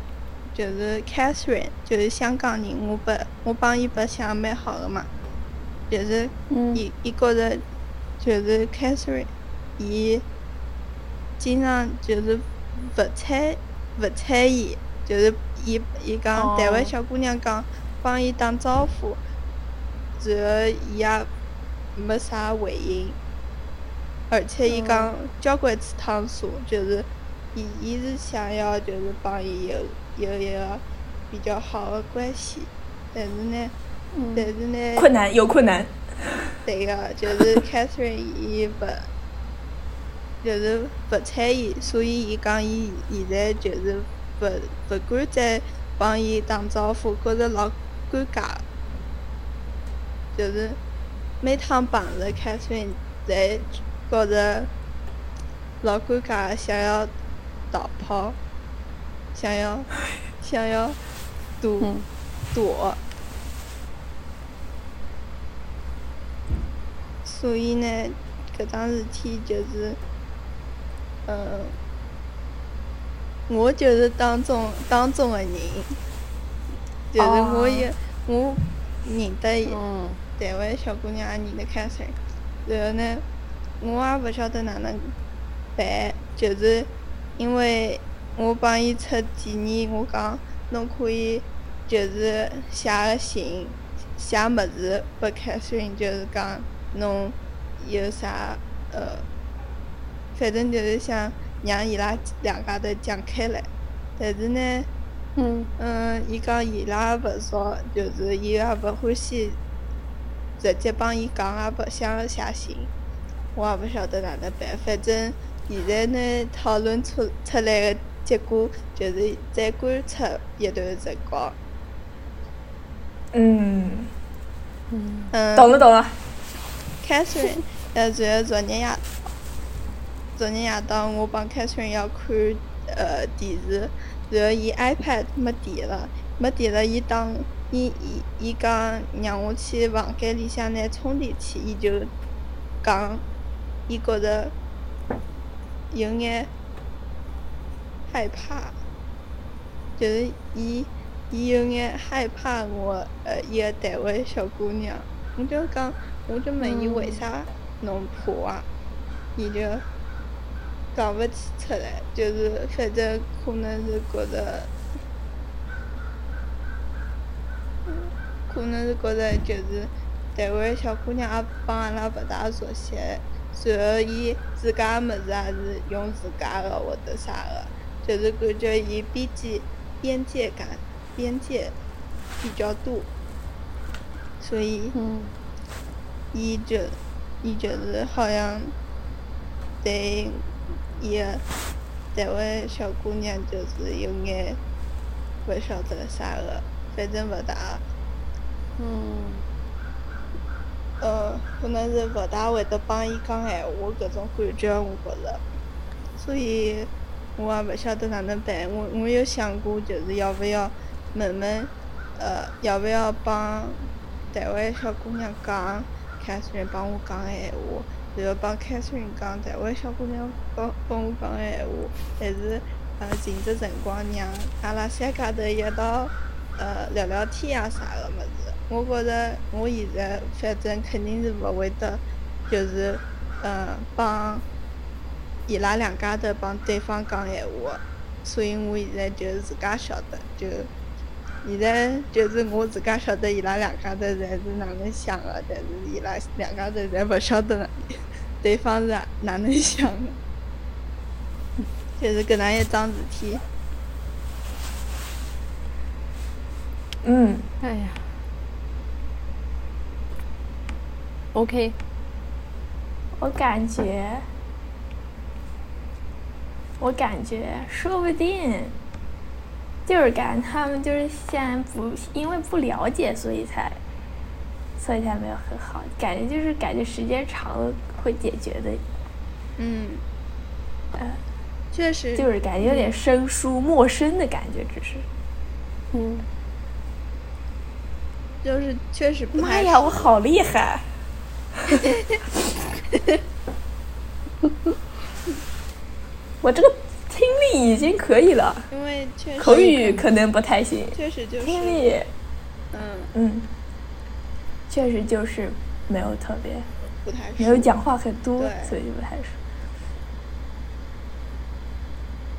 就是 Catherine 就是香港人，我白我帮伊白相蛮好的嘛，就是嗯。伊伊觉着就是 Catherine，伊经常就是勿睬勿睬伊，就是伊伊讲台湾哦。小姑娘讲帮伊打招呼，然后伊也没啥回应，而且伊讲交关次趟数，就是伊伊是想要就是帮伊有有一个比较好的关系，但是呢，但是呢，困难有困难，对个，就是 Catherine 伊勿，就是勿睬伊，所以伊讲伊现在就是勿勿敢再帮伊打招呼，觉着老尴尬的。就是每趟碰着 Catherine，侪觉着老尴尬的，想要逃跑，想要想要躲嗯躲。所以呢，搿桩事体就是，呃，我就是当中当中的人，就是我也、我认得伊嗯台湾小姑娘也认得开水，然后呢，我也勿晓得哪能办，就是因为我帮伊出建议，我讲侬可以就是写个信，写物事拨凯旋，就是讲侬有啥呃，反正就是想让伊拉两家头讲开来，但是呢。嗯嗯，伊讲伊拉也勿熟，就是伊也勿欢喜直接帮伊讲，也勿想写信，我也勿晓得哪能办。反正现在呢，讨论出出来个结果就是再观察一段辰光。嗯，嗯嗯，懂了懂了。Catherine，呃，然后昨日夜，昨日夜到我帮 Catherine 要看呃电视，然后伊 iPad 没电了，没电了，伊当伊伊伊讲让我去房间里向拿充电器，伊就讲，伊觉着有眼害怕，就是伊伊有眼害怕我呃一个台湾小姑娘，我就讲，我就问伊为啥侬怕啊？伊就讲勿起出来，就是反正可能是觉着，可能是觉着就是台湾小姑娘也帮阿拉勿大熟悉，然后伊自家物事也是用自家个或者啥个，就是感觉伊边界边界感边界比较多，所以。嗯。伊就伊就是好像对伊个台湾小姑娘就是有眼勿晓得啥个，反正勿大，嗯。呃，可能是勿大会得帮伊讲闲话搿种感觉，我觉着，所以我也勿晓得哪能办。我我有想过，就是要勿要问问，呃，要勿要帮台湾小姑娘讲，凯瑟琳帮我讲闲话，然后帮凯瑟琳讲，台湾小姑娘帮帮我讲闲话，还是呃寻只辰光让阿拉三家头一道呃聊聊天啊啥个物事。我觉着我现在反正肯定是勿会得，就是呃帮伊拉两家头帮对方讲闲话，所以我现在就自家晓得，就现在就是我自家晓得伊拉两家头侪是哪能想的，但是伊拉两家头侪勿晓得哪 对方是哪哪能想的，就是搿能一桩事体。嗯，哎呀，OK，我感觉，我感觉说不定就是感觉他们就是现在不因为不了解，所以才所以才没有和好。感觉就是感觉时间长了会解决的。嗯，呃，确实就是感觉有点生疏、陌生的感觉，只是。嗯，就是确实不妈呀，我好厉害！我这个听力已经可以了，因为确实口语可能不太行。确实就是。听力，嗯。嗯，确实就是没有特别，不太熟没有讲话很多对，所以就不太熟。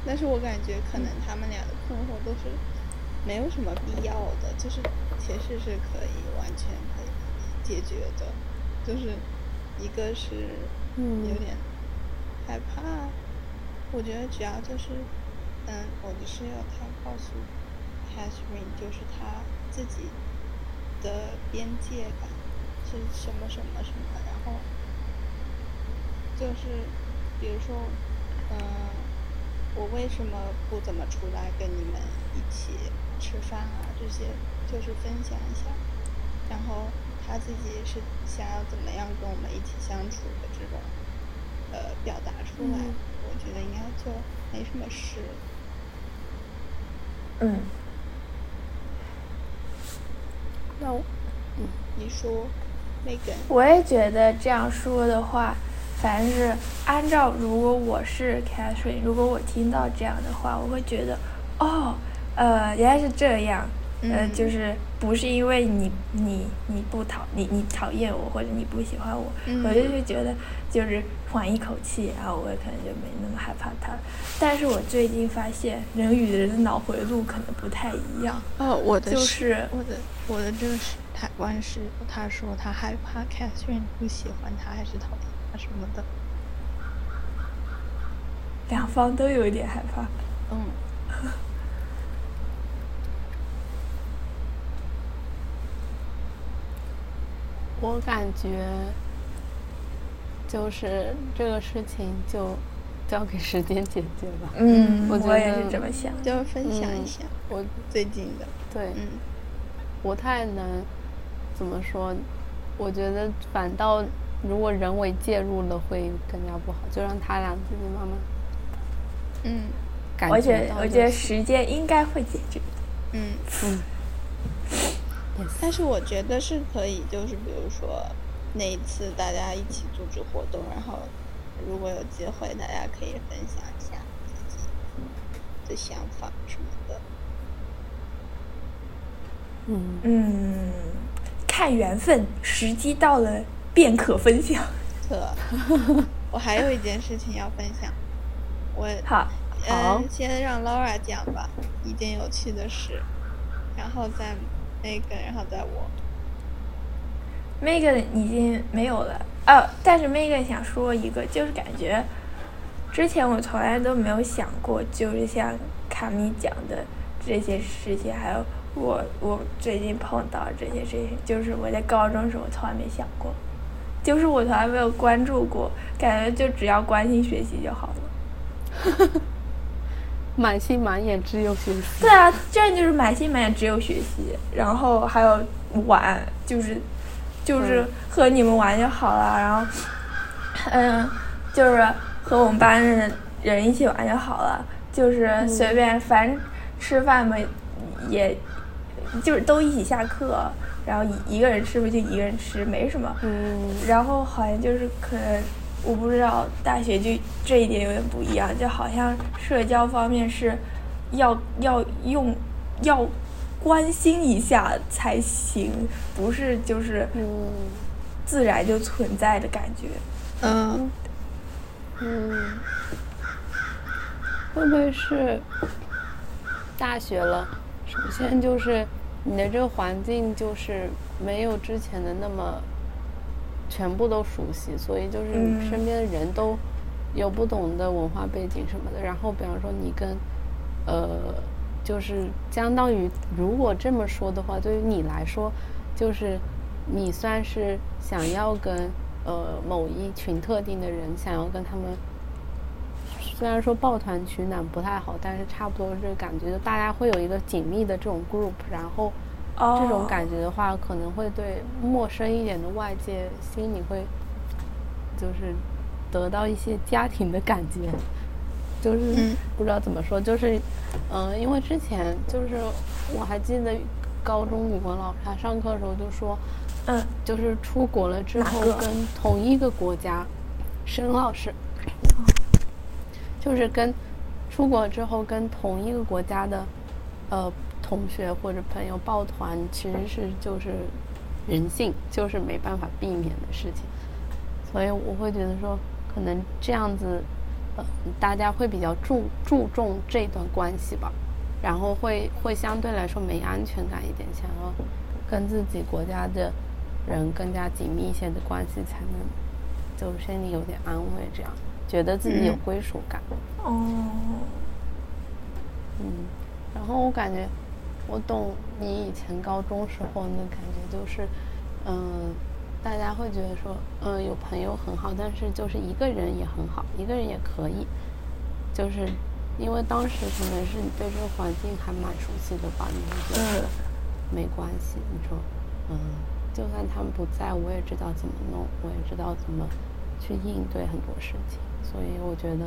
但是我感觉可能他们俩的困惑都是没有什么必要的，就是其实是可以完全可以解决的，就是一个是嗯。有点害怕，我觉得主要就是，嗯，我的室友他告诉 Catherine 就是他自己的边界感是什么什么什么，然后就是比如说，嗯、我为什么不怎么出来跟你们一起吃饭啊？这些就是分享一下，然后他自己是想要怎么样跟我们一起相处的这种，呃，表达出来，觉得应该就没什么事。嗯，那我嗯你说，Megan，我也觉得这样说的话，反正是按照如果我是 Catherine，如果我听到这样的话，我会觉得，哦，呃，原来是这样，呃，嗯。就是不是因为你你你不讨你你讨厌我或者你不喜欢我，嗯我就是觉得就是缓一口气，然后我可能就没那么害怕他。但是我最近发现，人与人的脑回路可能不太一样，哦，我的就是我的我的这个是台湾室友，他说他害怕 Catherine 不喜欢他还是讨厌他什么的，两方都有一点害怕。嗯。我感觉就是这个事情就交给时间解决吧。嗯我觉我也是这么想。就是分享一嗯下我最近的，对嗯不太能怎么说，我觉得反倒如果人为介入了会更加不好，就让他俩自己慢慢嗯感我觉我觉得时间应该会解决。嗯，嗯，但是我觉得是可以，就是比如说那一次大家一起组织活动，然后如果有机会，大家可以分享一下自己的想法什么的。嗯，嗯，看缘分，时机到了便可分享。可，我还有一件事情要分享，我好，好。嗯，先让 Laura 讲吧，一件有趣的事，然后再 Megan，然后再我。Megan 已经没有了，哦，但是 Megan 想说一个，就是感觉之前我从来都没有想过，就是像卡米讲的这些事情，还有我我最近碰到这些事情，就是我在高中时候从来没想过，就是我从来没有关注过，感觉就只要关心学习就好了。满心满眼只有学习。对啊，这样就是满心满眼只有学习，然后还有玩，就是就是嗯和你们玩就好了，然后嗯，就是和我们班的人一起玩就好了，就是随便，反正吃饭嘛，也就是都一起下课，然后一一个人吃不就一个人吃，没什么。嗯，然后好像就是可能我不知道大学就这一点有点不一样，就好像社交方面是要要用要关心一下才行，不是就是嗯自然就存在的感觉。嗯嗯，会不会是大学了？首先就是你的这个环境就是没有之前的那么全部都熟悉，所以就是身边的人都有不同的文化背景什么的。然后比方说你跟呃，就是相当于如果这么说的话，对于你来说，就是你算是想要跟呃某一群特定的人，想要跟他们，虽然说抱团取暖不太好，但是差不多这个感觉，就大家会有一个紧密的这种 group，然后哦。这种感觉的话，可能会对陌生一点的外界心里会就是得到一些家庭的感觉。就是嗯。不知道怎么说，就是，嗯、因为之前就是我还记得高中语文老师他上课的时候就说，嗯。就是出国了之后跟同一个国家，沈老师，就是跟出国之后跟同一个国家的呃同学或者朋友抱团，其实是就是人性，就是没办法避免的事情。所以我会觉得说，可能这样子，呃，大家会比较注注重这段关系吧，然后会会相对来说没安全感一点，想要跟自己国家的人更加紧密一些的关系，才能就心里有点安慰，这样觉得自己有嗯归属感。哦，嗯，然后我感觉我懂你以前高中时候那感觉，就是，嗯、大家会觉得说，嗯、有朋友很好，但是就是一个人也很好，一个人也可以，就是因为当时可能是你对这个环境还蛮熟悉的吧，你会觉得没关系，你说，嗯，就算他们不在，我也知道怎么弄，我也知道怎么去应对很多事情，所以我觉得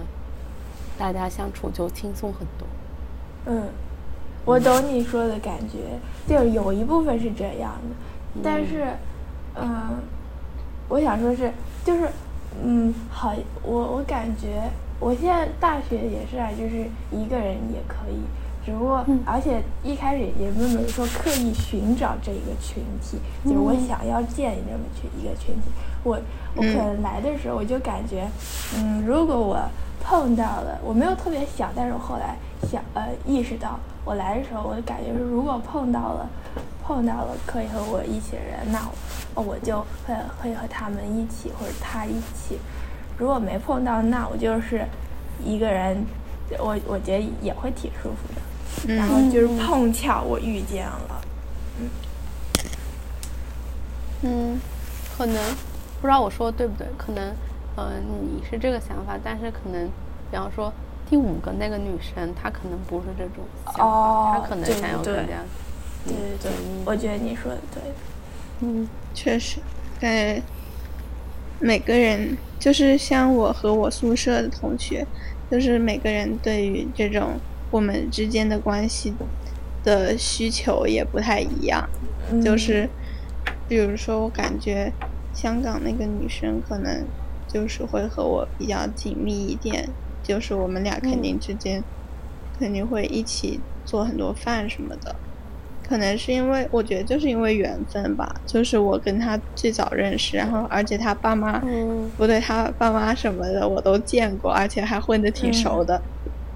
大家相处就轻松很多。嗯，我懂你说的感觉，就有一部分是这样的，但是，嗯、我想说是，就是，嗯，好，我我感觉我现在大学也是啊，就是一个人也可以，只不过，而且一开始也没有说刻意寻找这一个群体，就是我想要建立这么群一个群体，我我可能来的时候我就感觉，嗯，如果我碰到了，我没有特别想，但是我后来想呃意识到，我来的时候我感觉是，如果碰到了碰到了可以和我一起的人，那我我就会会和他们一起或者他一起。如果没碰到，那我就是一个人，我我觉得也会挺舒服的。然后就是碰巧我遇见了，嗯，可能不知道我说的对不对，可能呃你是这个想法，但是可能比方说第五个那个女生，她可能不是这种想法，哦她可能对想要对更加对对对，我觉得你说的对。嗯确实，感觉每个人就是像我和我宿舍的同学，就是每个人对于这种我们之间的关系的需求也不太一样。嗯就是比如说，我感觉香港那个女生可能就是会和我比较紧密一点，就是我们俩肯定之间肯定会一起做很多饭什么的。可能是因为我觉得就是因为缘分吧，就是我跟他最早认识，然后而且他爸妈，嗯。不对，他爸妈什么的我都见过，而且还混得挺熟的。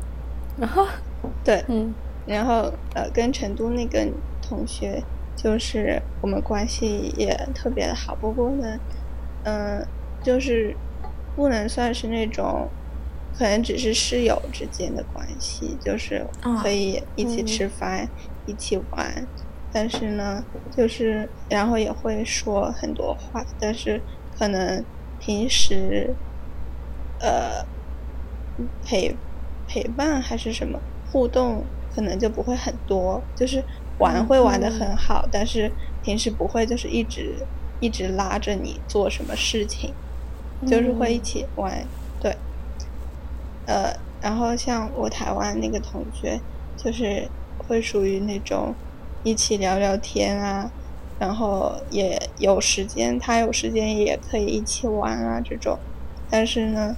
然后对，嗯。然后呃，跟成都那个同学，就是我们关系也特别的好，不过呢，嗯、就是不能算是那种，可能只是室友之间的关系，就是啊可以一起嗯。吃饭，一起玩，但是呢，就是然后也会说很多话，但是可能平时，呃，陪陪伴还是什么互动，可能就不会很多，就是玩会玩的很好，但是平时不会就是一直一直拉着你做什么事情，就是会一起玩，对，呃，然后像我台湾那个同学，就是会属于那种一起聊聊天啊，然后也有时间，他有时间也可以一起玩啊这种，但是呢，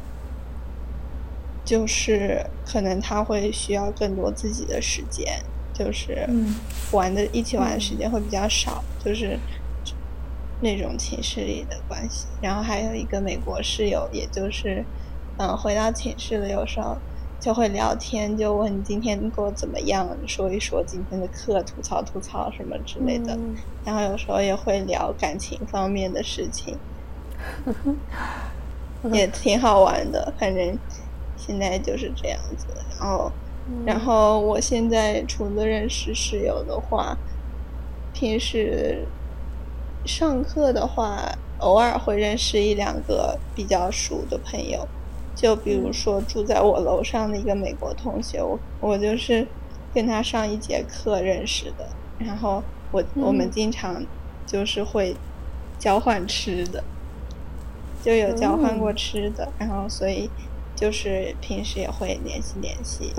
就是可能他会需要更多自己的时间，就是嗯。玩的一起玩的时间会比较少，就是那种寝室里的关系。然后还有一个美国室友，也就是嗯回到寝室了，有时候就会聊天，就问你今天过得怎么样，说一说今天的课，吐槽吐槽什么之类的。嗯然后有时候也会聊感情方面的事情，也挺好玩的。反正现在就是这样子。然后，然后我现在除了认识室友的话，平时上课的话，偶尔会认识一两个比较熟的朋友。就比如说住在我楼上的一个美国同学，我我就是跟他上一节课认识的，然后我我们经常就是会交换吃的，就有交换过吃的，然后所以就是平时也会联系联系，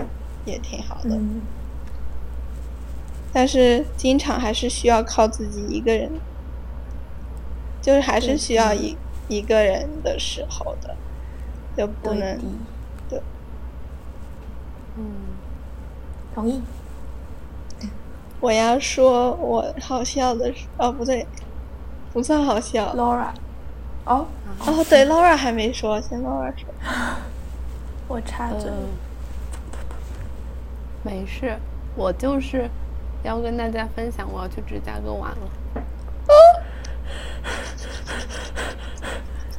也挺好的。嗯，但是经常还是需要靠自己一个人，就是还是需要一一个人的时候的，就不对能的，嗯，同意。我要说我好笑的是，哦不对，不算好笑。Laura，哦，哦对，Laura 还没说，先 Laura 说。我插嘴。呃，没事，我就是要跟大家分享，我要去芝加哥玩了。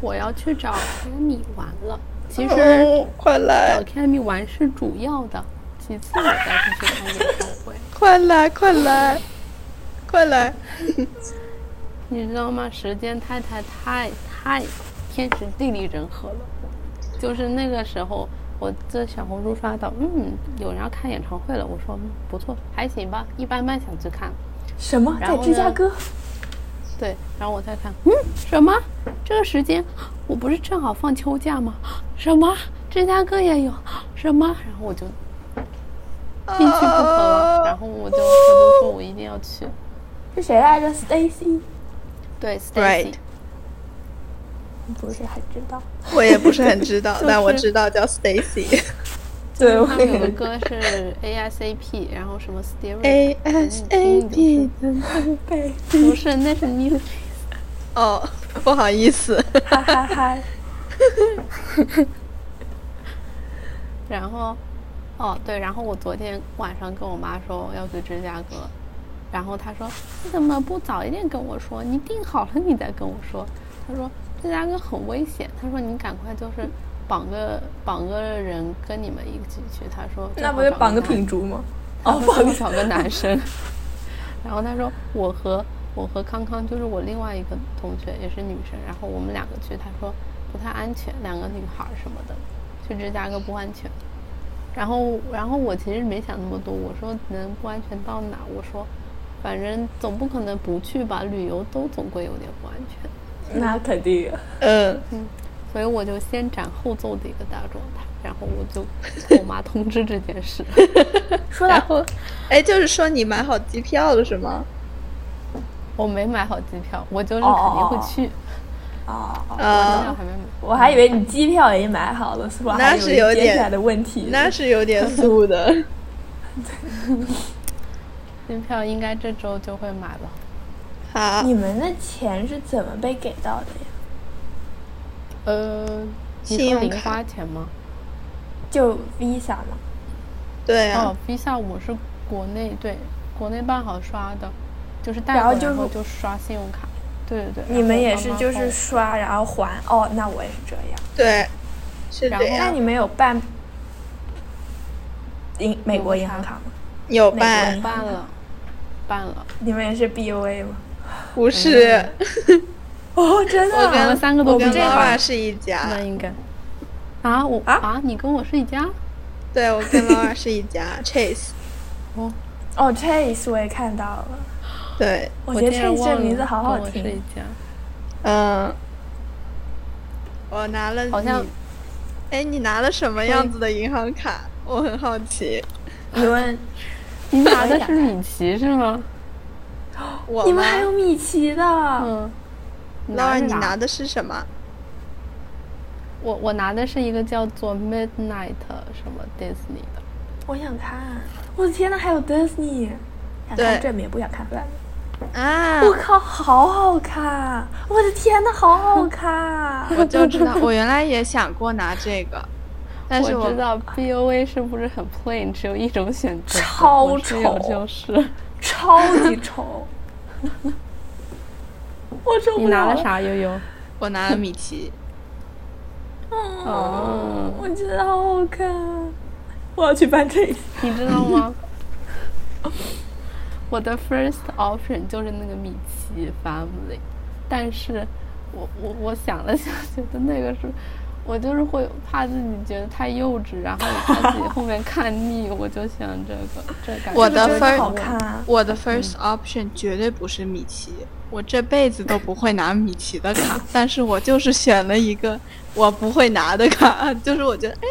我要去找 Kami 玩了。其实哦快找来，Cammy 玩是主要的，其次我再去看演唱会。快来，快来，快来！你知道吗？时间太太太太天时地利人和了。就是那个时候，我在小红书刷到，嗯，有人要看演唱会了。我说，嗯，不错，还行吧，一般般，想去看。什么？在芝加哥？对，然后我再看，嗯，什么？这个时间我不是正好放秋假吗？什么？芝加哥也有？什么？然后我就进去不可了。然后我就我就说我一定要去。是谁来着？Stacy？对 Right，Stacy，不是很知道。我也不是很知道，就是但我知道叫 Stacy。对，我他们有个歌是 ASAP，然后什么 Stereo A S A P 的贝，不是，那是 Music。哦，不好意思。哈哈哈。然后，哦对，然后我昨天晚上跟我妈说要去芝加哥，然后她说你怎么不早一点跟我说？你定好了你再跟我说。她说芝加哥很危险，她说你赶快就是绑个绑个人跟你们一起去。他说那不就绑个品。品竹吗？哦，哦，不绑个找个男生。然后他说我和我和康康就是我另外一个同学也是女生，然后我们两个去，他说不太安全，两个女孩什么的，去芝加哥不安全。然后然后我其实没想那么多，我说能不安全到哪？我说反正总不可能不去吧，旅游都总归有点不安全。那肯定。嗯嗯，所以我就先斩后奏的一个大状态，然后我就跟我妈通知这件事。说到然后，哎，就是说你买好机票了是吗？我没买好机票，我就是肯定会去。哦，机票啊，还没买。我还以为你机票已经买好了，是吧？那是有点接下来的问题。那是有点 素的。机票应该这周就会买了。好，你们的钱是怎么被给到的呀？呃，你信用卡说零花钱吗？就 Visa 嘛？对啊哦，，Visa 我是国内对国内办好刷的，就是带然后就回来后就刷信用卡。对对对。你们也是就是刷然后还？哦，那我也是这样。对，是然后这样。那你们有办银美国银行卡吗？有办？办了，办了。你们也是 BOA 吗？不是，哦，真的我啊？我们跟三个都我跟这样 Laura 是一家那。应该。啊，我啊啊，你跟我是一家？对，我跟 Laura 是一家。Chase，哦，哦，Chase 我也看到了。对，我觉得 Chase 这个名字好好跟我是一听。家。嗯，我拿了好像你，哎，你拿了什么样子的银行卡？我很好奇。你问 你拿的是米奇是吗？我吗你们还有米奇的？嗯。Laura，你拿的是什么？我我拿的是一个叫做 Midnight 什么 Disney 的，我想看。我的天呐，还有 Disney。想对看正面，不想看反面。啊，我靠，好好看！我的天呐，好好 看！我就知道，我原来也想过拿这个，但是我知道 BOA 是不是很 plain，只有一种选择？超丑就是。超级丑。我受你不了拿了？啥？悠悠？我拿了米奇。哦我觉得好好看。我要去办这个。你知道吗？我的 first option 就是那个米奇 family，但是我我我想了想，觉得那个是我就是会怕自己觉得太幼稚，然后也怕自己后面看腻，我就想这个 这感觉。我的好看啊！我的 first option 绝对不是米奇，我这辈子都不会拿米奇的卡，但是我就是选了一个我不会拿的卡，就是我觉得哎，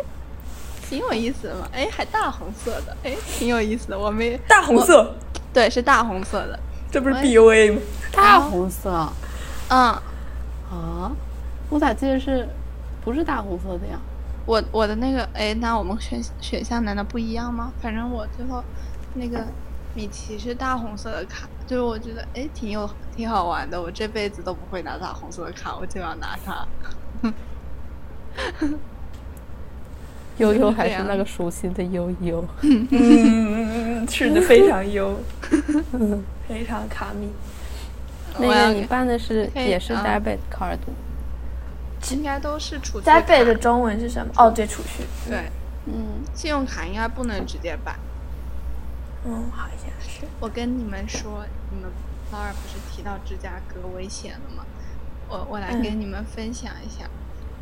挺有意思的嘛，哎，还大红色的，哎，挺有意思的，我没大红色，对，是大红色的，这不是 BUA 吗？大红色嗯，啊？我咋记得是不是大红色的呀？我我的那个哎，那我们选选项难道不一样吗？反正我最后那个米奇是大红色的卡，就是我觉得哎挺有挺好玩的，我这辈子都不会拿大红色的卡，我就要拿它。悠悠还是那个熟悉的悠悠。嗯，是的，非常悠，非常卡米。那个你办的是也是啊 debit card 吗应该都是储蓄卡加倍的中文是什么？哦，对，储蓄。对，嗯，信用卡应该不能直接办。嗯，好像是。我跟你们说，你们老二不是提到芝加哥危险了吗？我我来嗯跟你们分享一下，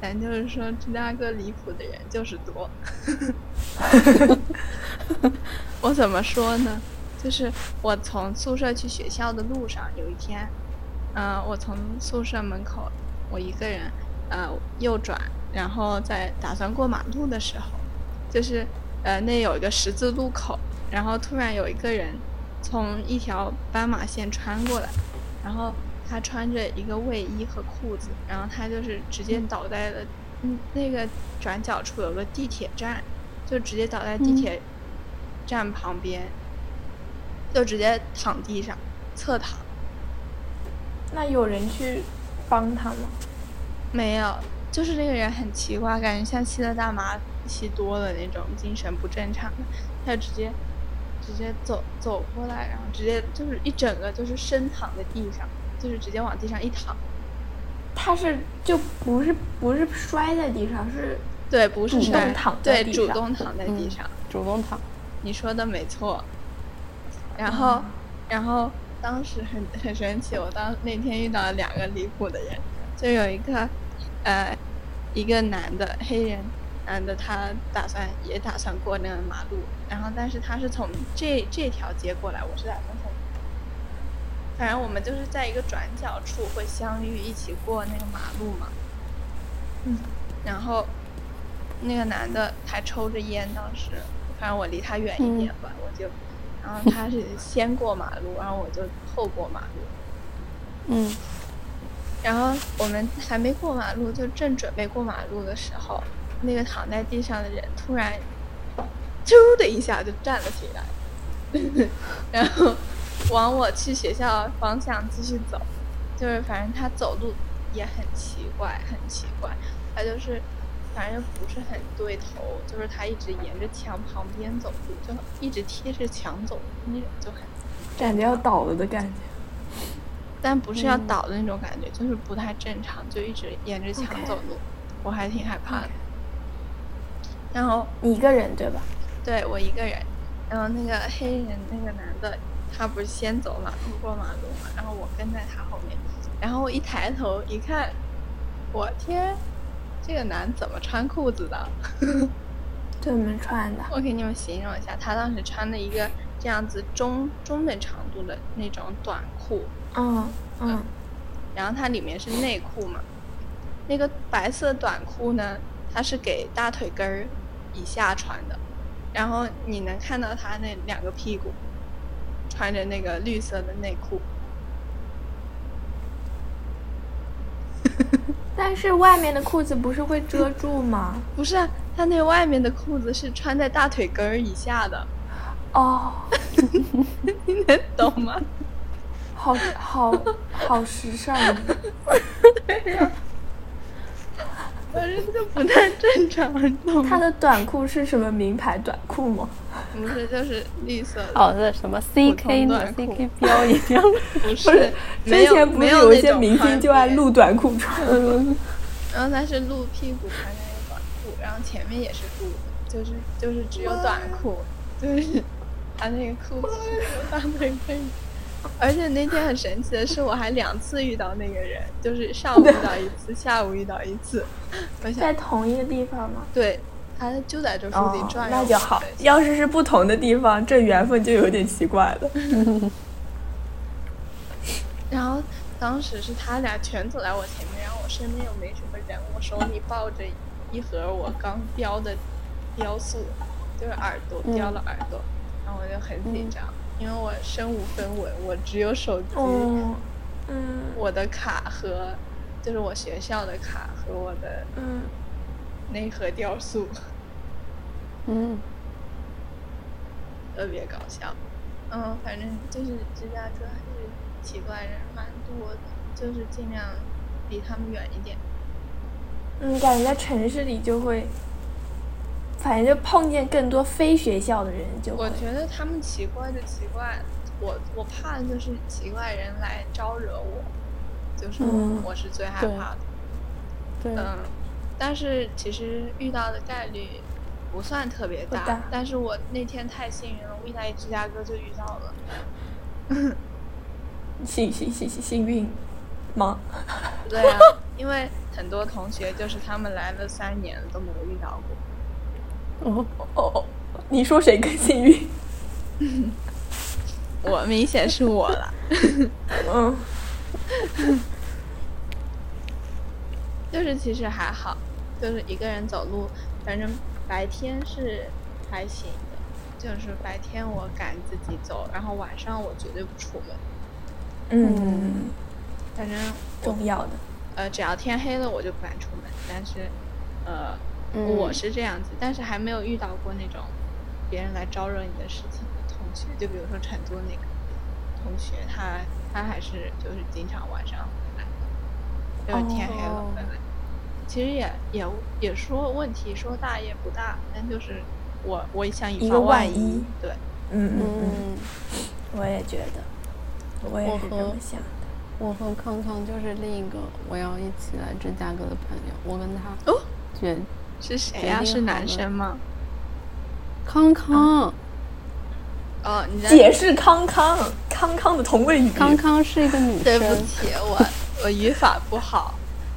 咱就是说芝加哥离谱的人就是多。我怎么说呢？就是我从宿舍去学校的路上，有一天，嗯、我从宿舍门口，我一个人，呃，右转，然后在打算过马路的时候，就是呃那有一个十字路口，然后突然有一个人从一条斑马线穿过来，然后他穿着一个卫衣和裤子，然后他就是直接倒在了嗯那个转角处有个地铁站，就直接倒在地铁站旁边，就直接躺地上侧躺。那有人去帮他吗？没有，就是那个人很奇怪，感觉像吸了大麻吸多了那种精神不正常的，他就直接直接走走过来，然后直接就是一整个就是深躺在地上，就是直接往地上一躺。他是就不是不是摔在地上，是对，不是主动躺在对，主动躺在地嗯上。主动躺。你说的没错。然后，然后当时很很神奇，我当那天遇到了两个离谱的人，就有一个，呃，一个男的黑人男的，他打算也打算过那个马路，然后但是他是从这这条街过来，我是打算从，反正我们就是在一个转角处会相遇，一起过那个马路嘛。嗯，然后那个男的还抽着烟，当时反正我离他远一点吧，我就，然后他是先过马路，然后我就后过马路，嗯然后我们还没过马路，就正准备过马路的时候，那个躺在地上的人突然，啾的一下就站了起来，然后往我去学校方向继续走，就是反正他走路也很奇怪，很奇怪，他就是反正不是很对头，就是他一直沿着墙旁边走路，就一直贴着墙走那种，就很感觉要倒了的感觉。但不是要嗯倒的那种感觉，就是不太正常，就一直沿着墙走路我还挺害怕的。然后你一个人对吧？对我一个人，然后那个黑人那个男的，他不是先走马路过马路嘛，然后我跟在他后面，然后我一抬头一看，我天，这个男怎么穿裤子的？对门穿的。我给你们形容一下，他当时穿了一个这样子中中等长度的那种短裤，嗯嗯，然后它里面是内裤嘛，那个白色短裤呢，它是给大腿根儿以下穿的，然后你能看到他那两个屁股穿着那个绿色的内裤，但是外面的裤子不是会遮住吗？不是啊，他那外面的裤子是穿在大腿根儿以下的，哦，你能懂吗？好好好时尚。反正就不太正常，你懂吗？他的短裤是什么名牌短裤吗？不是，就是绿色的，哦，那什么 CK 的 CK 标一样。不是，没有之前不没是有一些明星就爱露短裤穿？嗯，然后他是露屁股穿那个短裤，然后前面也是露的，就是就是只有短裤，就是他那个裤子大腿根，而且那天很神奇的是，我还两次遇到那个人，就是上午遇到一次，下午遇到一次。我在想，同一个地方吗？对，他就在这附近哦，转悠。那就好。要是是不同的地方，这缘分就有点奇怪了。然后当时是他俩全走在我前面，然后我身边又没什么人，我手里抱着一盒我刚雕的雕塑，就是耳朵嗯雕了耳朵，然后我就很紧张，因为我身无分文，我只有手机。哦，嗯我的卡和就是我学校的卡和我的嗯，内核雕塑，嗯，特别搞笑。嗯，反正就是芝加哥还是奇怪人蛮多的，就是尽量离他们远一点。嗯，感觉在城市里就会，反正就碰见更多非学校的人就我。觉得他们奇怪就奇怪，我我怕的就是奇怪人来招惹我，就是嗯我是最害怕的。对，嗯，但是其实遇到的概率不算特别大，大但是我那天太幸运了，我一来芝加哥就遇到了。幸幸幸幸幸运吗？对啊，因为很多同学就是他们来了三年了都没有遇到过。哦，哦哦，你说谁更幸运？我明显是我了，嗯 就是其实还好，就是一个人走路，反正白天是还行的，就是白天我敢自己走，然后晚上我绝对不出门，嗯，反正重要的。呃只要天黑了我就不敢出门，但是呃、嗯。我是这样子，但是还没有遇到过那种别人来招惹你的事情的同学，就比如说成都那个同学，他他还是就是经常晚上回来，就是天黑了哦。回来。其实也也也说问题说大也不大，但就是我我想以防万万一对，嗯嗯嗯，嗯，我也觉得，我也是这么想的。我和康康就是另一个我要一起来芝加哥的朋友，我跟他哦？决是谁呀、是男生吗？康康，哦，你在解释康康，康康的同位语。康康是一个女对不，起，我我语法不好，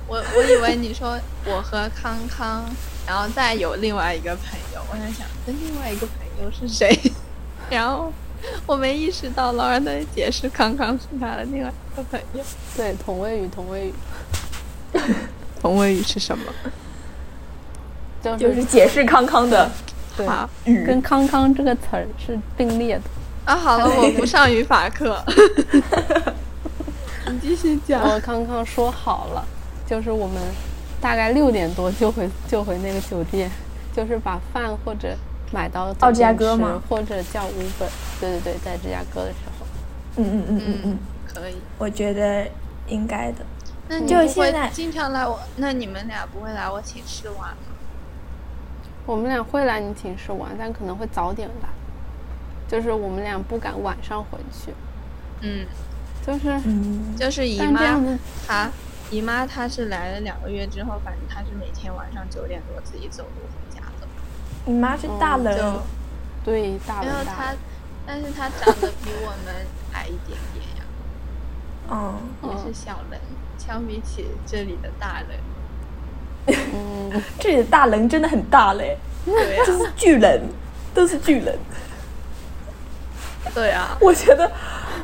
我我以为你说我和康康，然后再有另外一个朋友，我在想跟另外一个朋友是谁，然后我没意识到老二在解释康康是他的另外一个朋友。对，同位语，同位语，同位语是什么？就就是解释康康的法，语。跟康康这个词儿是并列的。啊，好了，我不上语法课。你继续讲。我康康说好了，就是我们大概六点多就回就回那个酒店，就是把饭或者买到芝加哥吗或者叫 Uber。对对对，在芝加哥的时候，嗯嗯嗯嗯嗯，可以。我觉得应该的。那你就不会现在经常来我？那你们俩不会来我寝室玩吗？我们俩会来你寝室玩，但可能会早点来。就是我们俩不敢晚上回去，嗯，就是，嗯，就是姨妈她姨妈她是来了两个月之后，反正她是每天晚上九点多自己走路回家的。你妈是大人，就对大没有她人。大人，，但是她长得比我们矮一点点呀，嗯，也是小人。相比起这里的大人，嗯，这里的大人真的很大嘞，对呀、这是巨人，都是巨人。对啊，我觉得，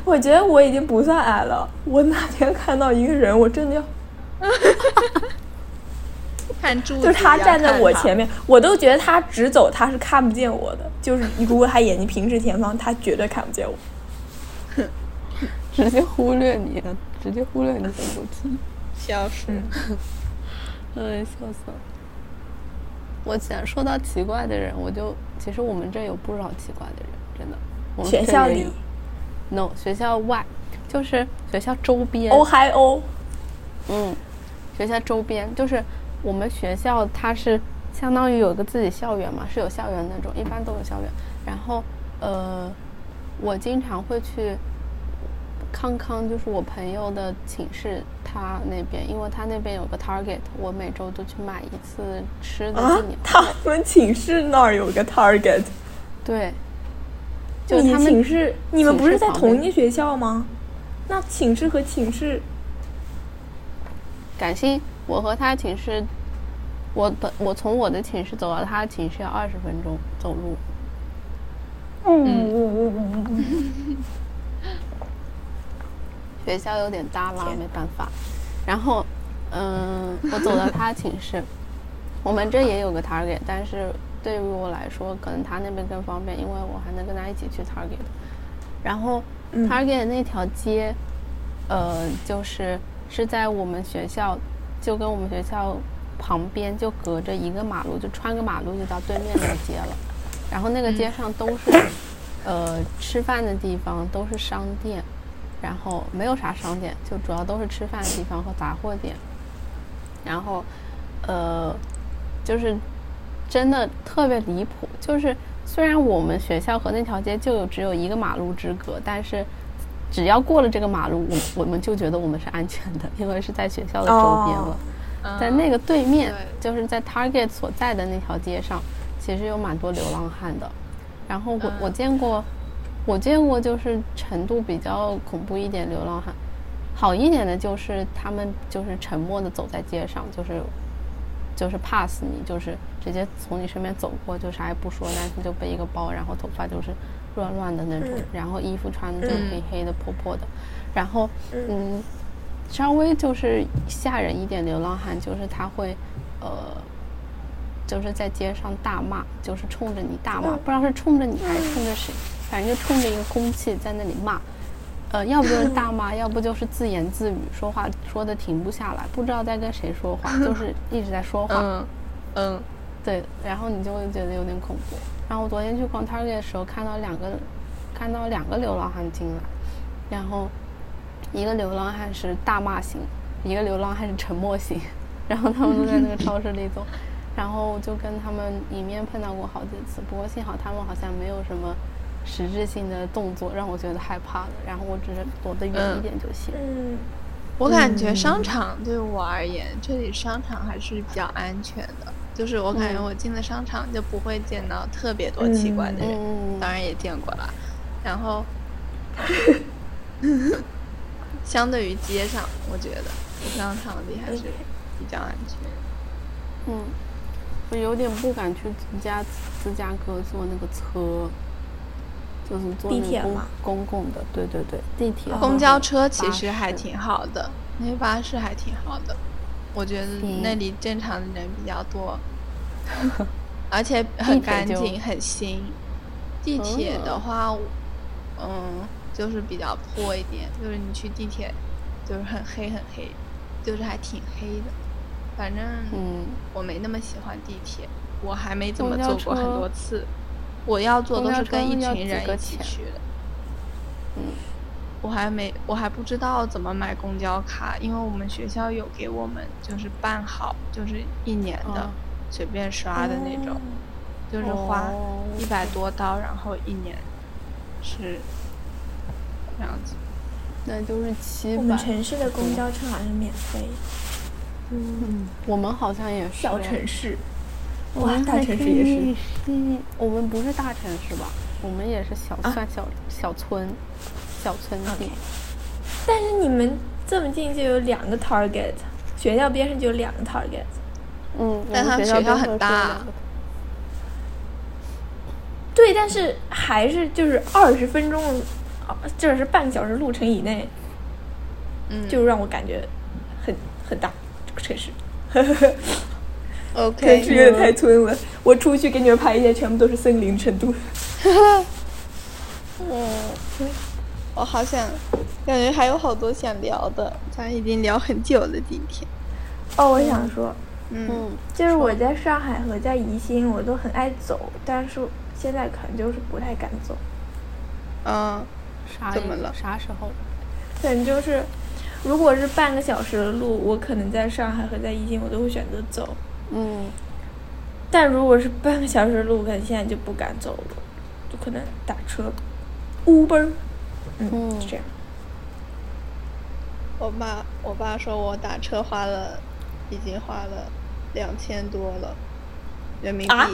我觉得我已经不算矮了。我哪天看到一个人，我真的要，看柱子就是他站在我前面，我都觉得他直走他是看不见我的。就是如果他眼睛平视前方，他绝对看不见我。直接忽略你，直接忽略你的手机。消失。嗯嗯，笑死了。我想说到奇怪的人，我就其实我们这有不少奇怪的人，真的。我们学校里，no，学校外，就是学校周边。哦嗨哦，嗯，学校周边就是我们学校，它是相当于有个自己校园嘛，是有校园那种，一般都有校园。然后呃，我经常会去康康，就是我朋友的寝室，他那边，因为他那边有个 Target，我每周都去买一次吃的啊，他们寝室那儿有个 Target，对，你就他们寝室，你们不是在同一个学校吗？那寝室和寝室，感性，我和他寝室，我本我从我的寝室走到他的寝室要二十分钟走路。嗯，学校有点大啦，没办法。然后，嗯，我走到他寝室，我们这也有个 Target，但是对于我来说，可能他那边更方便，因为我还能跟他一起去 Target。然后嗯 Target 那条街，呃，就是是在我们学校，就跟我们学校旁边就隔着一个马路，就穿个马路就到对面那个街了。然后那个街上都是，呃，吃饭的地方，都是商店，然后没有啥商店，就主要都是吃饭的地方和杂货店。然后，呃，就是真的特别离谱，就是虽然我们学校和那条街就有只有一个马路之隔，但是只要过了这个马路，我我们就觉得我们是安全的，因为是在学校的周边了。在那个对面，对就是在 Target 所在的那条街上，其实有蛮多流浪汉的。然后我、我见过，我见过就是程度比较恐怖一点流浪汉，好一点的就是他们就是沉默的走在街上，就是就是 pass 你，就是直接从你身边走过，就啥也不说，但是就背一个包，然后头发就是乱乱的那种，然后衣服穿的就黑黑的、破破的，然后嗯，稍微就是吓人一点流浪汉，就是他会呃。就是在街上大骂，就是冲着你大骂，不知道是冲着你还是冲着谁，反正就冲着一个空气在那里骂。呃，要不就是大骂，要不就是自言自语，说话说的停不下来，不知道在跟谁说话，就是一直在说话。嗯嗯对，然后你就会觉得有点恐怖。然后我昨天去逛 Target 的时候，看到两个，看到两个流浪汉进来，然后一个流浪汉是大骂型，一个流浪汉是沉默型，然后他们都在那个超市里走，然后就跟他们迎面碰到过好几次，不过幸好他们好像没有什么实质性的动作让我觉得害怕的，然后我只是躲得远一点就行。嗯，我感觉商场对我而言，这里商场还是比较安全的。就是我感觉嗯我进了商场就不会见到特别多奇怪的人，嗯当然也见过了。然后，相对于街上，我觉得商场里还是比较安全。嗯，我有点不敢去芝加芝加哥坐那个车，就是坐那个公地铁嘛公共的，对对对，地铁、公交车其实还挺好的，那些巴士还挺好的。我觉得嗯那里正常的人比较多，而且很干净、很新。地铁的哦话，嗯，就是比较破一点，就是你去地铁就是很黑很黑，就是还挺黑的。反正嗯，我没那么喜欢地铁，我还没怎么坐过很多次。我要坐都是跟一群人一起去的。嗯，我还没，我还不知道怎么买公交卡，因为我们学校有给我们就是办好，就是一年的，哦随便刷的那种，就是花哦一百多刀，然后一年是这样子。那就是七我们百。城市的公交车好像是免费，嗯，我们好像也是。小城市，哇，我们大城市也是。是，我们不是大城市吧？我们也是小、啊。算小小村，小村地。OK 但是你们这么近就有两个 Target，学校边上就有两个 Target。嗯，但他们我们学学校很大。对，但是还是就是二十分钟，啊这是半个小时路程以内，嗯，就让我感觉很很大这个城市。OK。有点太村了，我出去给你们拍一下，全部都是森林程度。嗯，我好想，感觉还有好多想聊的，咱已经聊很久了今天。哦，我想说，嗯嗯，就是我在上海和在宜兴，我都很爱走，但是现在可能就是不太敢走。嗯啥怎么了啥时候？可能就是，如果是半个小时的路，我可能在上海和在宜兴，我都会选择走。嗯，但如果是半个小时的路，可能现在就不敢走了，就可能打车，Uber，嗯，这样。我爸，我爸说我打车花了，已经花了两千多了人民币。啊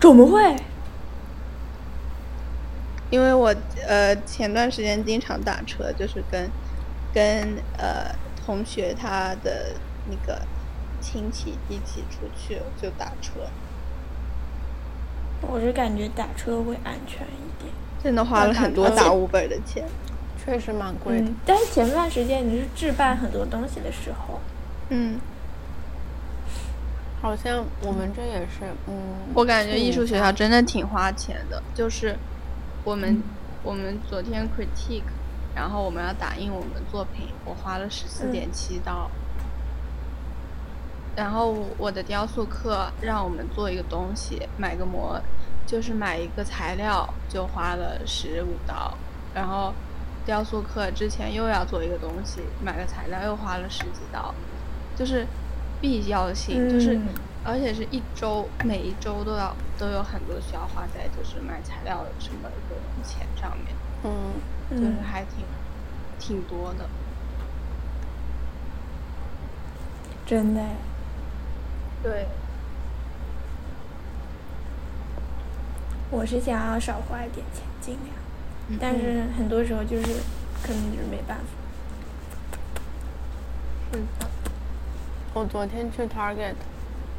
怎么会？因为我呃前段时间经常打车，就是跟跟呃同学他的那个亲戚一起出去就打车，我是感觉打车会安全一点。真的花了很多打 Uber 的钱。确实蛮贵的。嗯，但是前段时间你是置办很多东西的时候，嗯，好像我们这也是，嗯，我感觉艺术学校嗯真的挺花钱的，就是我们、我们昨天 critique，然后我们要打印我们的作品，我花了十四点七刀。然后我的雕塑课让我们做一个东西，买个模，就是买一个材料就花了十五刀。然后雕塑课之前又要做一个东西，买个材料又花了十几刀，就是必要性，就是嗯而且是一周，每一周都要都有很多需要花在就是买材料什么各种钱上面，嗯，就是嗯，还挺、挺多的。真的哎。对，我是想要少花一点钱，尽量，嗯但是很多时候就是可能就是没办法。是的，我昨天去 Target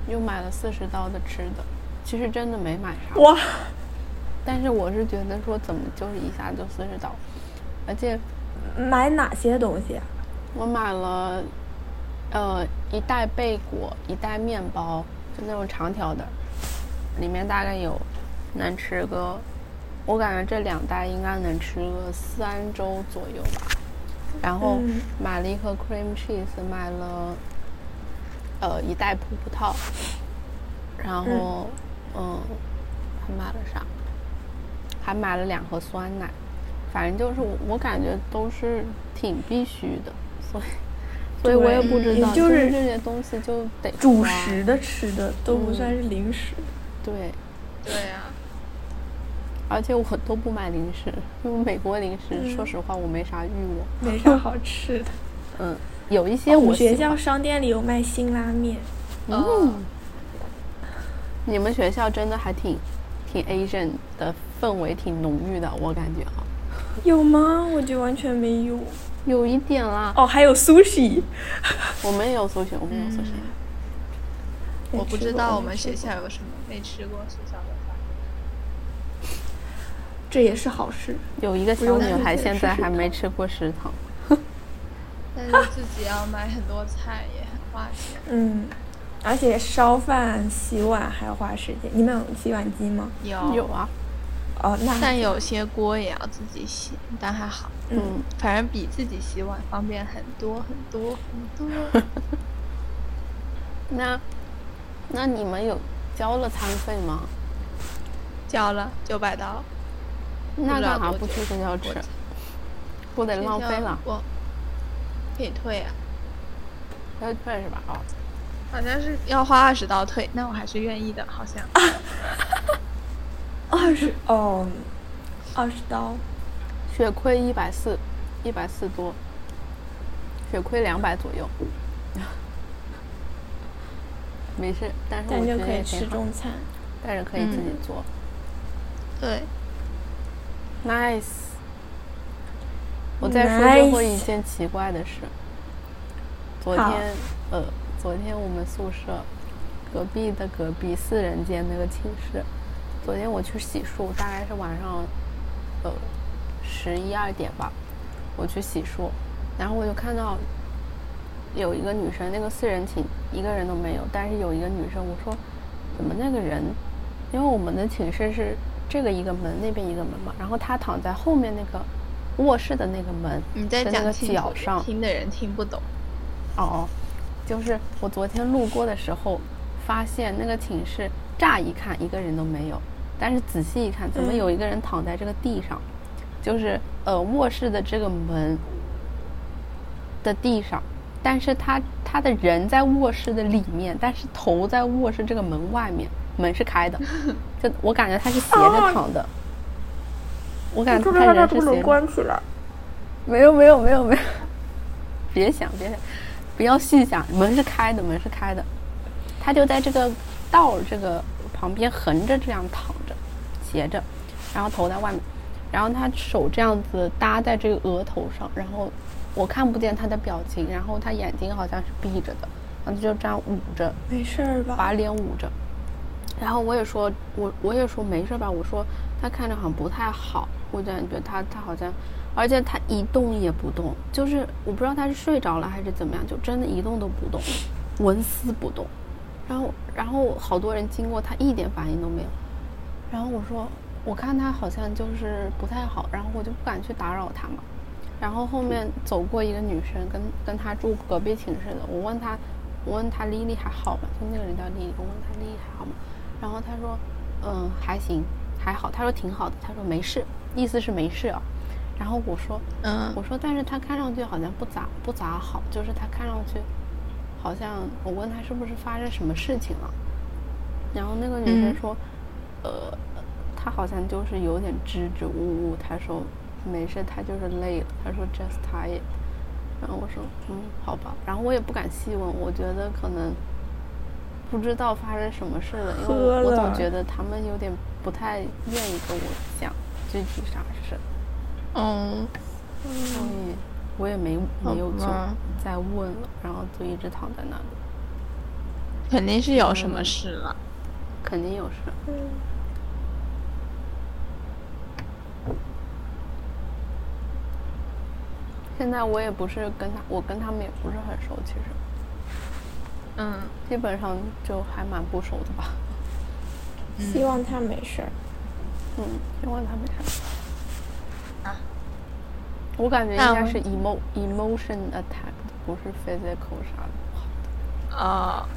又买了四十刀的吃的，其实真的没买啥。哇，但是我是觉得说怎么就是一下就四十刀，而且买哪些东西啊？我买了呃一袋贝果，一袋面包，就那种长条的，里面大概有能吃个，我感觉这两袋应该能吃个三周左右吧。然后嗯买了一盒 cream cheese，买了呃一袋葡葡萄，然后嗯还买了啥？还买了两盒酸奶，反正就是我我感觉都是挺必须的，所以所以我也不知道，也就是这些东西就得主食的吃的都不嗯算是零食。对，对啊，而且我都不买零食，因为美国零食，说实话我没啥欲望。没啥好吃的。嗯，有一些我学校商店里有卖辛拉面，嗯，你们学校真的还挺挺 Asian 的氛围挺浓郁的，我感觉啊，有吗？我觉得完全没有。有一点啦。哦，还有 sushi。我们也有 sushi，，我们有搜寻。我不知道我们学校，有什么，没吃过学校的饭。这也是好事。有一个小女孩现在还没吃过食堂。但是自己要买很多菜也很花钱。嗯，而且烧饭、洗碗还要花时间。你们有洗碗机吗？有有，啊，哦，那但有些锅也要自己洗，但还好，嗯，反正比自己洗碗方便很多很多很多。那那你们有交了餐费吗？交了九百刀，那干啥不去学校吃我？不得浪费了，我可以退啊，可以退是吧？哦，好像是要花二十刀退，那我还是愿意的，好像。二十哦，二十刀。血亏一百四，一百四多，血亏两百左右。没事，但是我觉得咱就可以吃中餐。但是可以自己嗯做。对，Nice。我再说最后一件奇怪的事。昨天，呃，昨天我们宿舍隔壁的隔壁四人间那个寝室，昨天我去洗漱，大概是晚上，呃，十一二点吧，我去洗漱，然后我就看到有一个女生，那个四人寝一个人都没有，但是有一个女生，我说怎么那个人，因为我们的寝室是这个一个门，那边一个门嘛，然后她躺在后面那个卧室的那个门你再的那个讲角上，听的人听不懂。哦，就是我昨天路过的时候，发现那个寝室乍一看一个人都没有，但是仔细一看，怎么嗯有一个人躺在这个地上？就是呃卧室的这个门的地上，但是他他的人在卧室的里面，但是头在卧室这个门外面，门是开的，就我感觉他是斜着躺的。我感觉他人是斜着。起来。没有没有没有没有，别想别想，不要细想，门是开的，门是开的，他就在这个道儿这个旁边横着这样躺着，斜着，然后头在外面，然后他手这样子搭在这个额头上，然后我看不见他的表情，然后他眼睛好像是闭着的，然后他就这样捂着，没事儿吧？把脸捂着。然后我也说，我我也说没事吧，我说他看着好像不太好，我感觉他他好像，而且他一动也不动，就是我不知道他是睡着了还是怎么样，就真的一动都不动，纹丝不动。然后然后好多人经过，他一点反应都没有。然后我说，我看他好像就是不太好，然后我就不敢去打扰他嘛。然后后面走过一个女生，跟跟他住隔壁寝室的，我问他，我问他丽丽还好吗？就那个人叫丽丽，我问他丽丽还好吗？然后他说，嗯，还行，还好。他说挺好的，他说没事，意思是没事啊。然后我说，嗯我说但是他看上去好像不咋不咋好，就是他看上去好像，我问他是不是发生什么事情了，然后那个女生嗯说，呃，他好像就是有点支支吾吾，他说没事，他就是累了，他说 just tired。然后我说，嗯，好吧。然后我也不敢细问，我觉得可能不知道发生什么事了，因为我我总觉得他们有点不太愿意跟我讲具体啥事，嗯，所以我也没没有就再问了，然后就一直躺在那里，肯定是有什么事了。肯定有事。嗯现在我也不是跟他，我跟他们也不是很熟，其实嗯，基本上就还蛮不熟的吧。希望他没事儿。嗯，希望他没事。我感觉应该是 emo emotion attack，不是 physical 啥的。啊，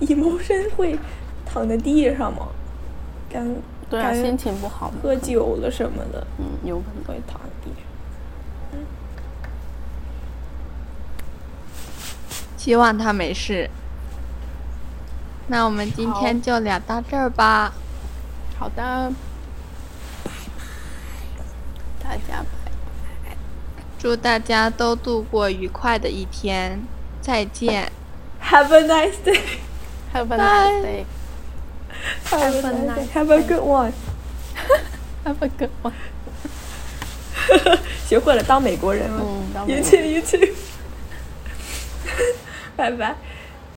一谋生会躺在地上吗？感对啊，心情不好。喝酒了什么的嗯，有可能。会躺在地上。希望他没事。那我们今天就聊到这儿吧。好的，大家拜祝大家都度过愉快的一天，再见。Have a nice day. Have a nice day. Have a nice day. Have a good one. Have a good one. 学会了当美国人了。嗯，当 You 美 too, you too. 拜拜。